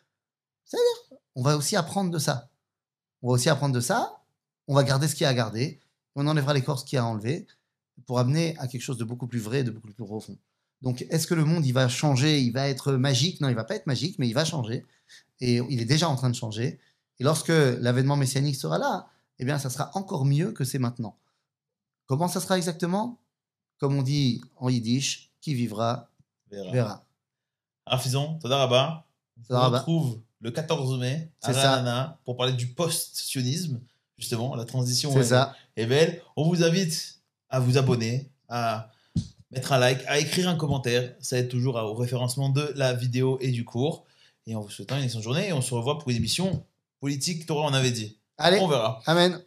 C'est-à-dire, on va aussi apprendre de ça. On va aussi apprendre de ça. On va garder ce qu'il y a à garder. On enlèvera l'écorce qu'il y a à enlever pour amener à quelque chose de beaucoup plus vrai, de beaucoup plus profond. Donc, est-ce que le monde, il va changer? Il va être magique? Non, il va pas être magique, mais il va changer. Et il est déjà en train de changer. Et lorsque l'avènement messianique sera là, eh bien, ça sera encore mieux que c'est maintenant. Comment ça sera exactement? Comme on dit en yiddish, qui vivra verra. verra. Rafizon, Toda Rabba. On se retrouve le 14 mai à. Ranana pour parler du post-sionisme, justement, la transition est, ça. est belle. On vous invite à vous abonner, à mettre un like, à écrire un commentaire. Ça aide toujours au référencement de la vidéo et du cours. Et en vous souhaitant une excellente journée. Et on se revoit pour une émission politique, Torah, on avait dit. Allez, On verra. Amen.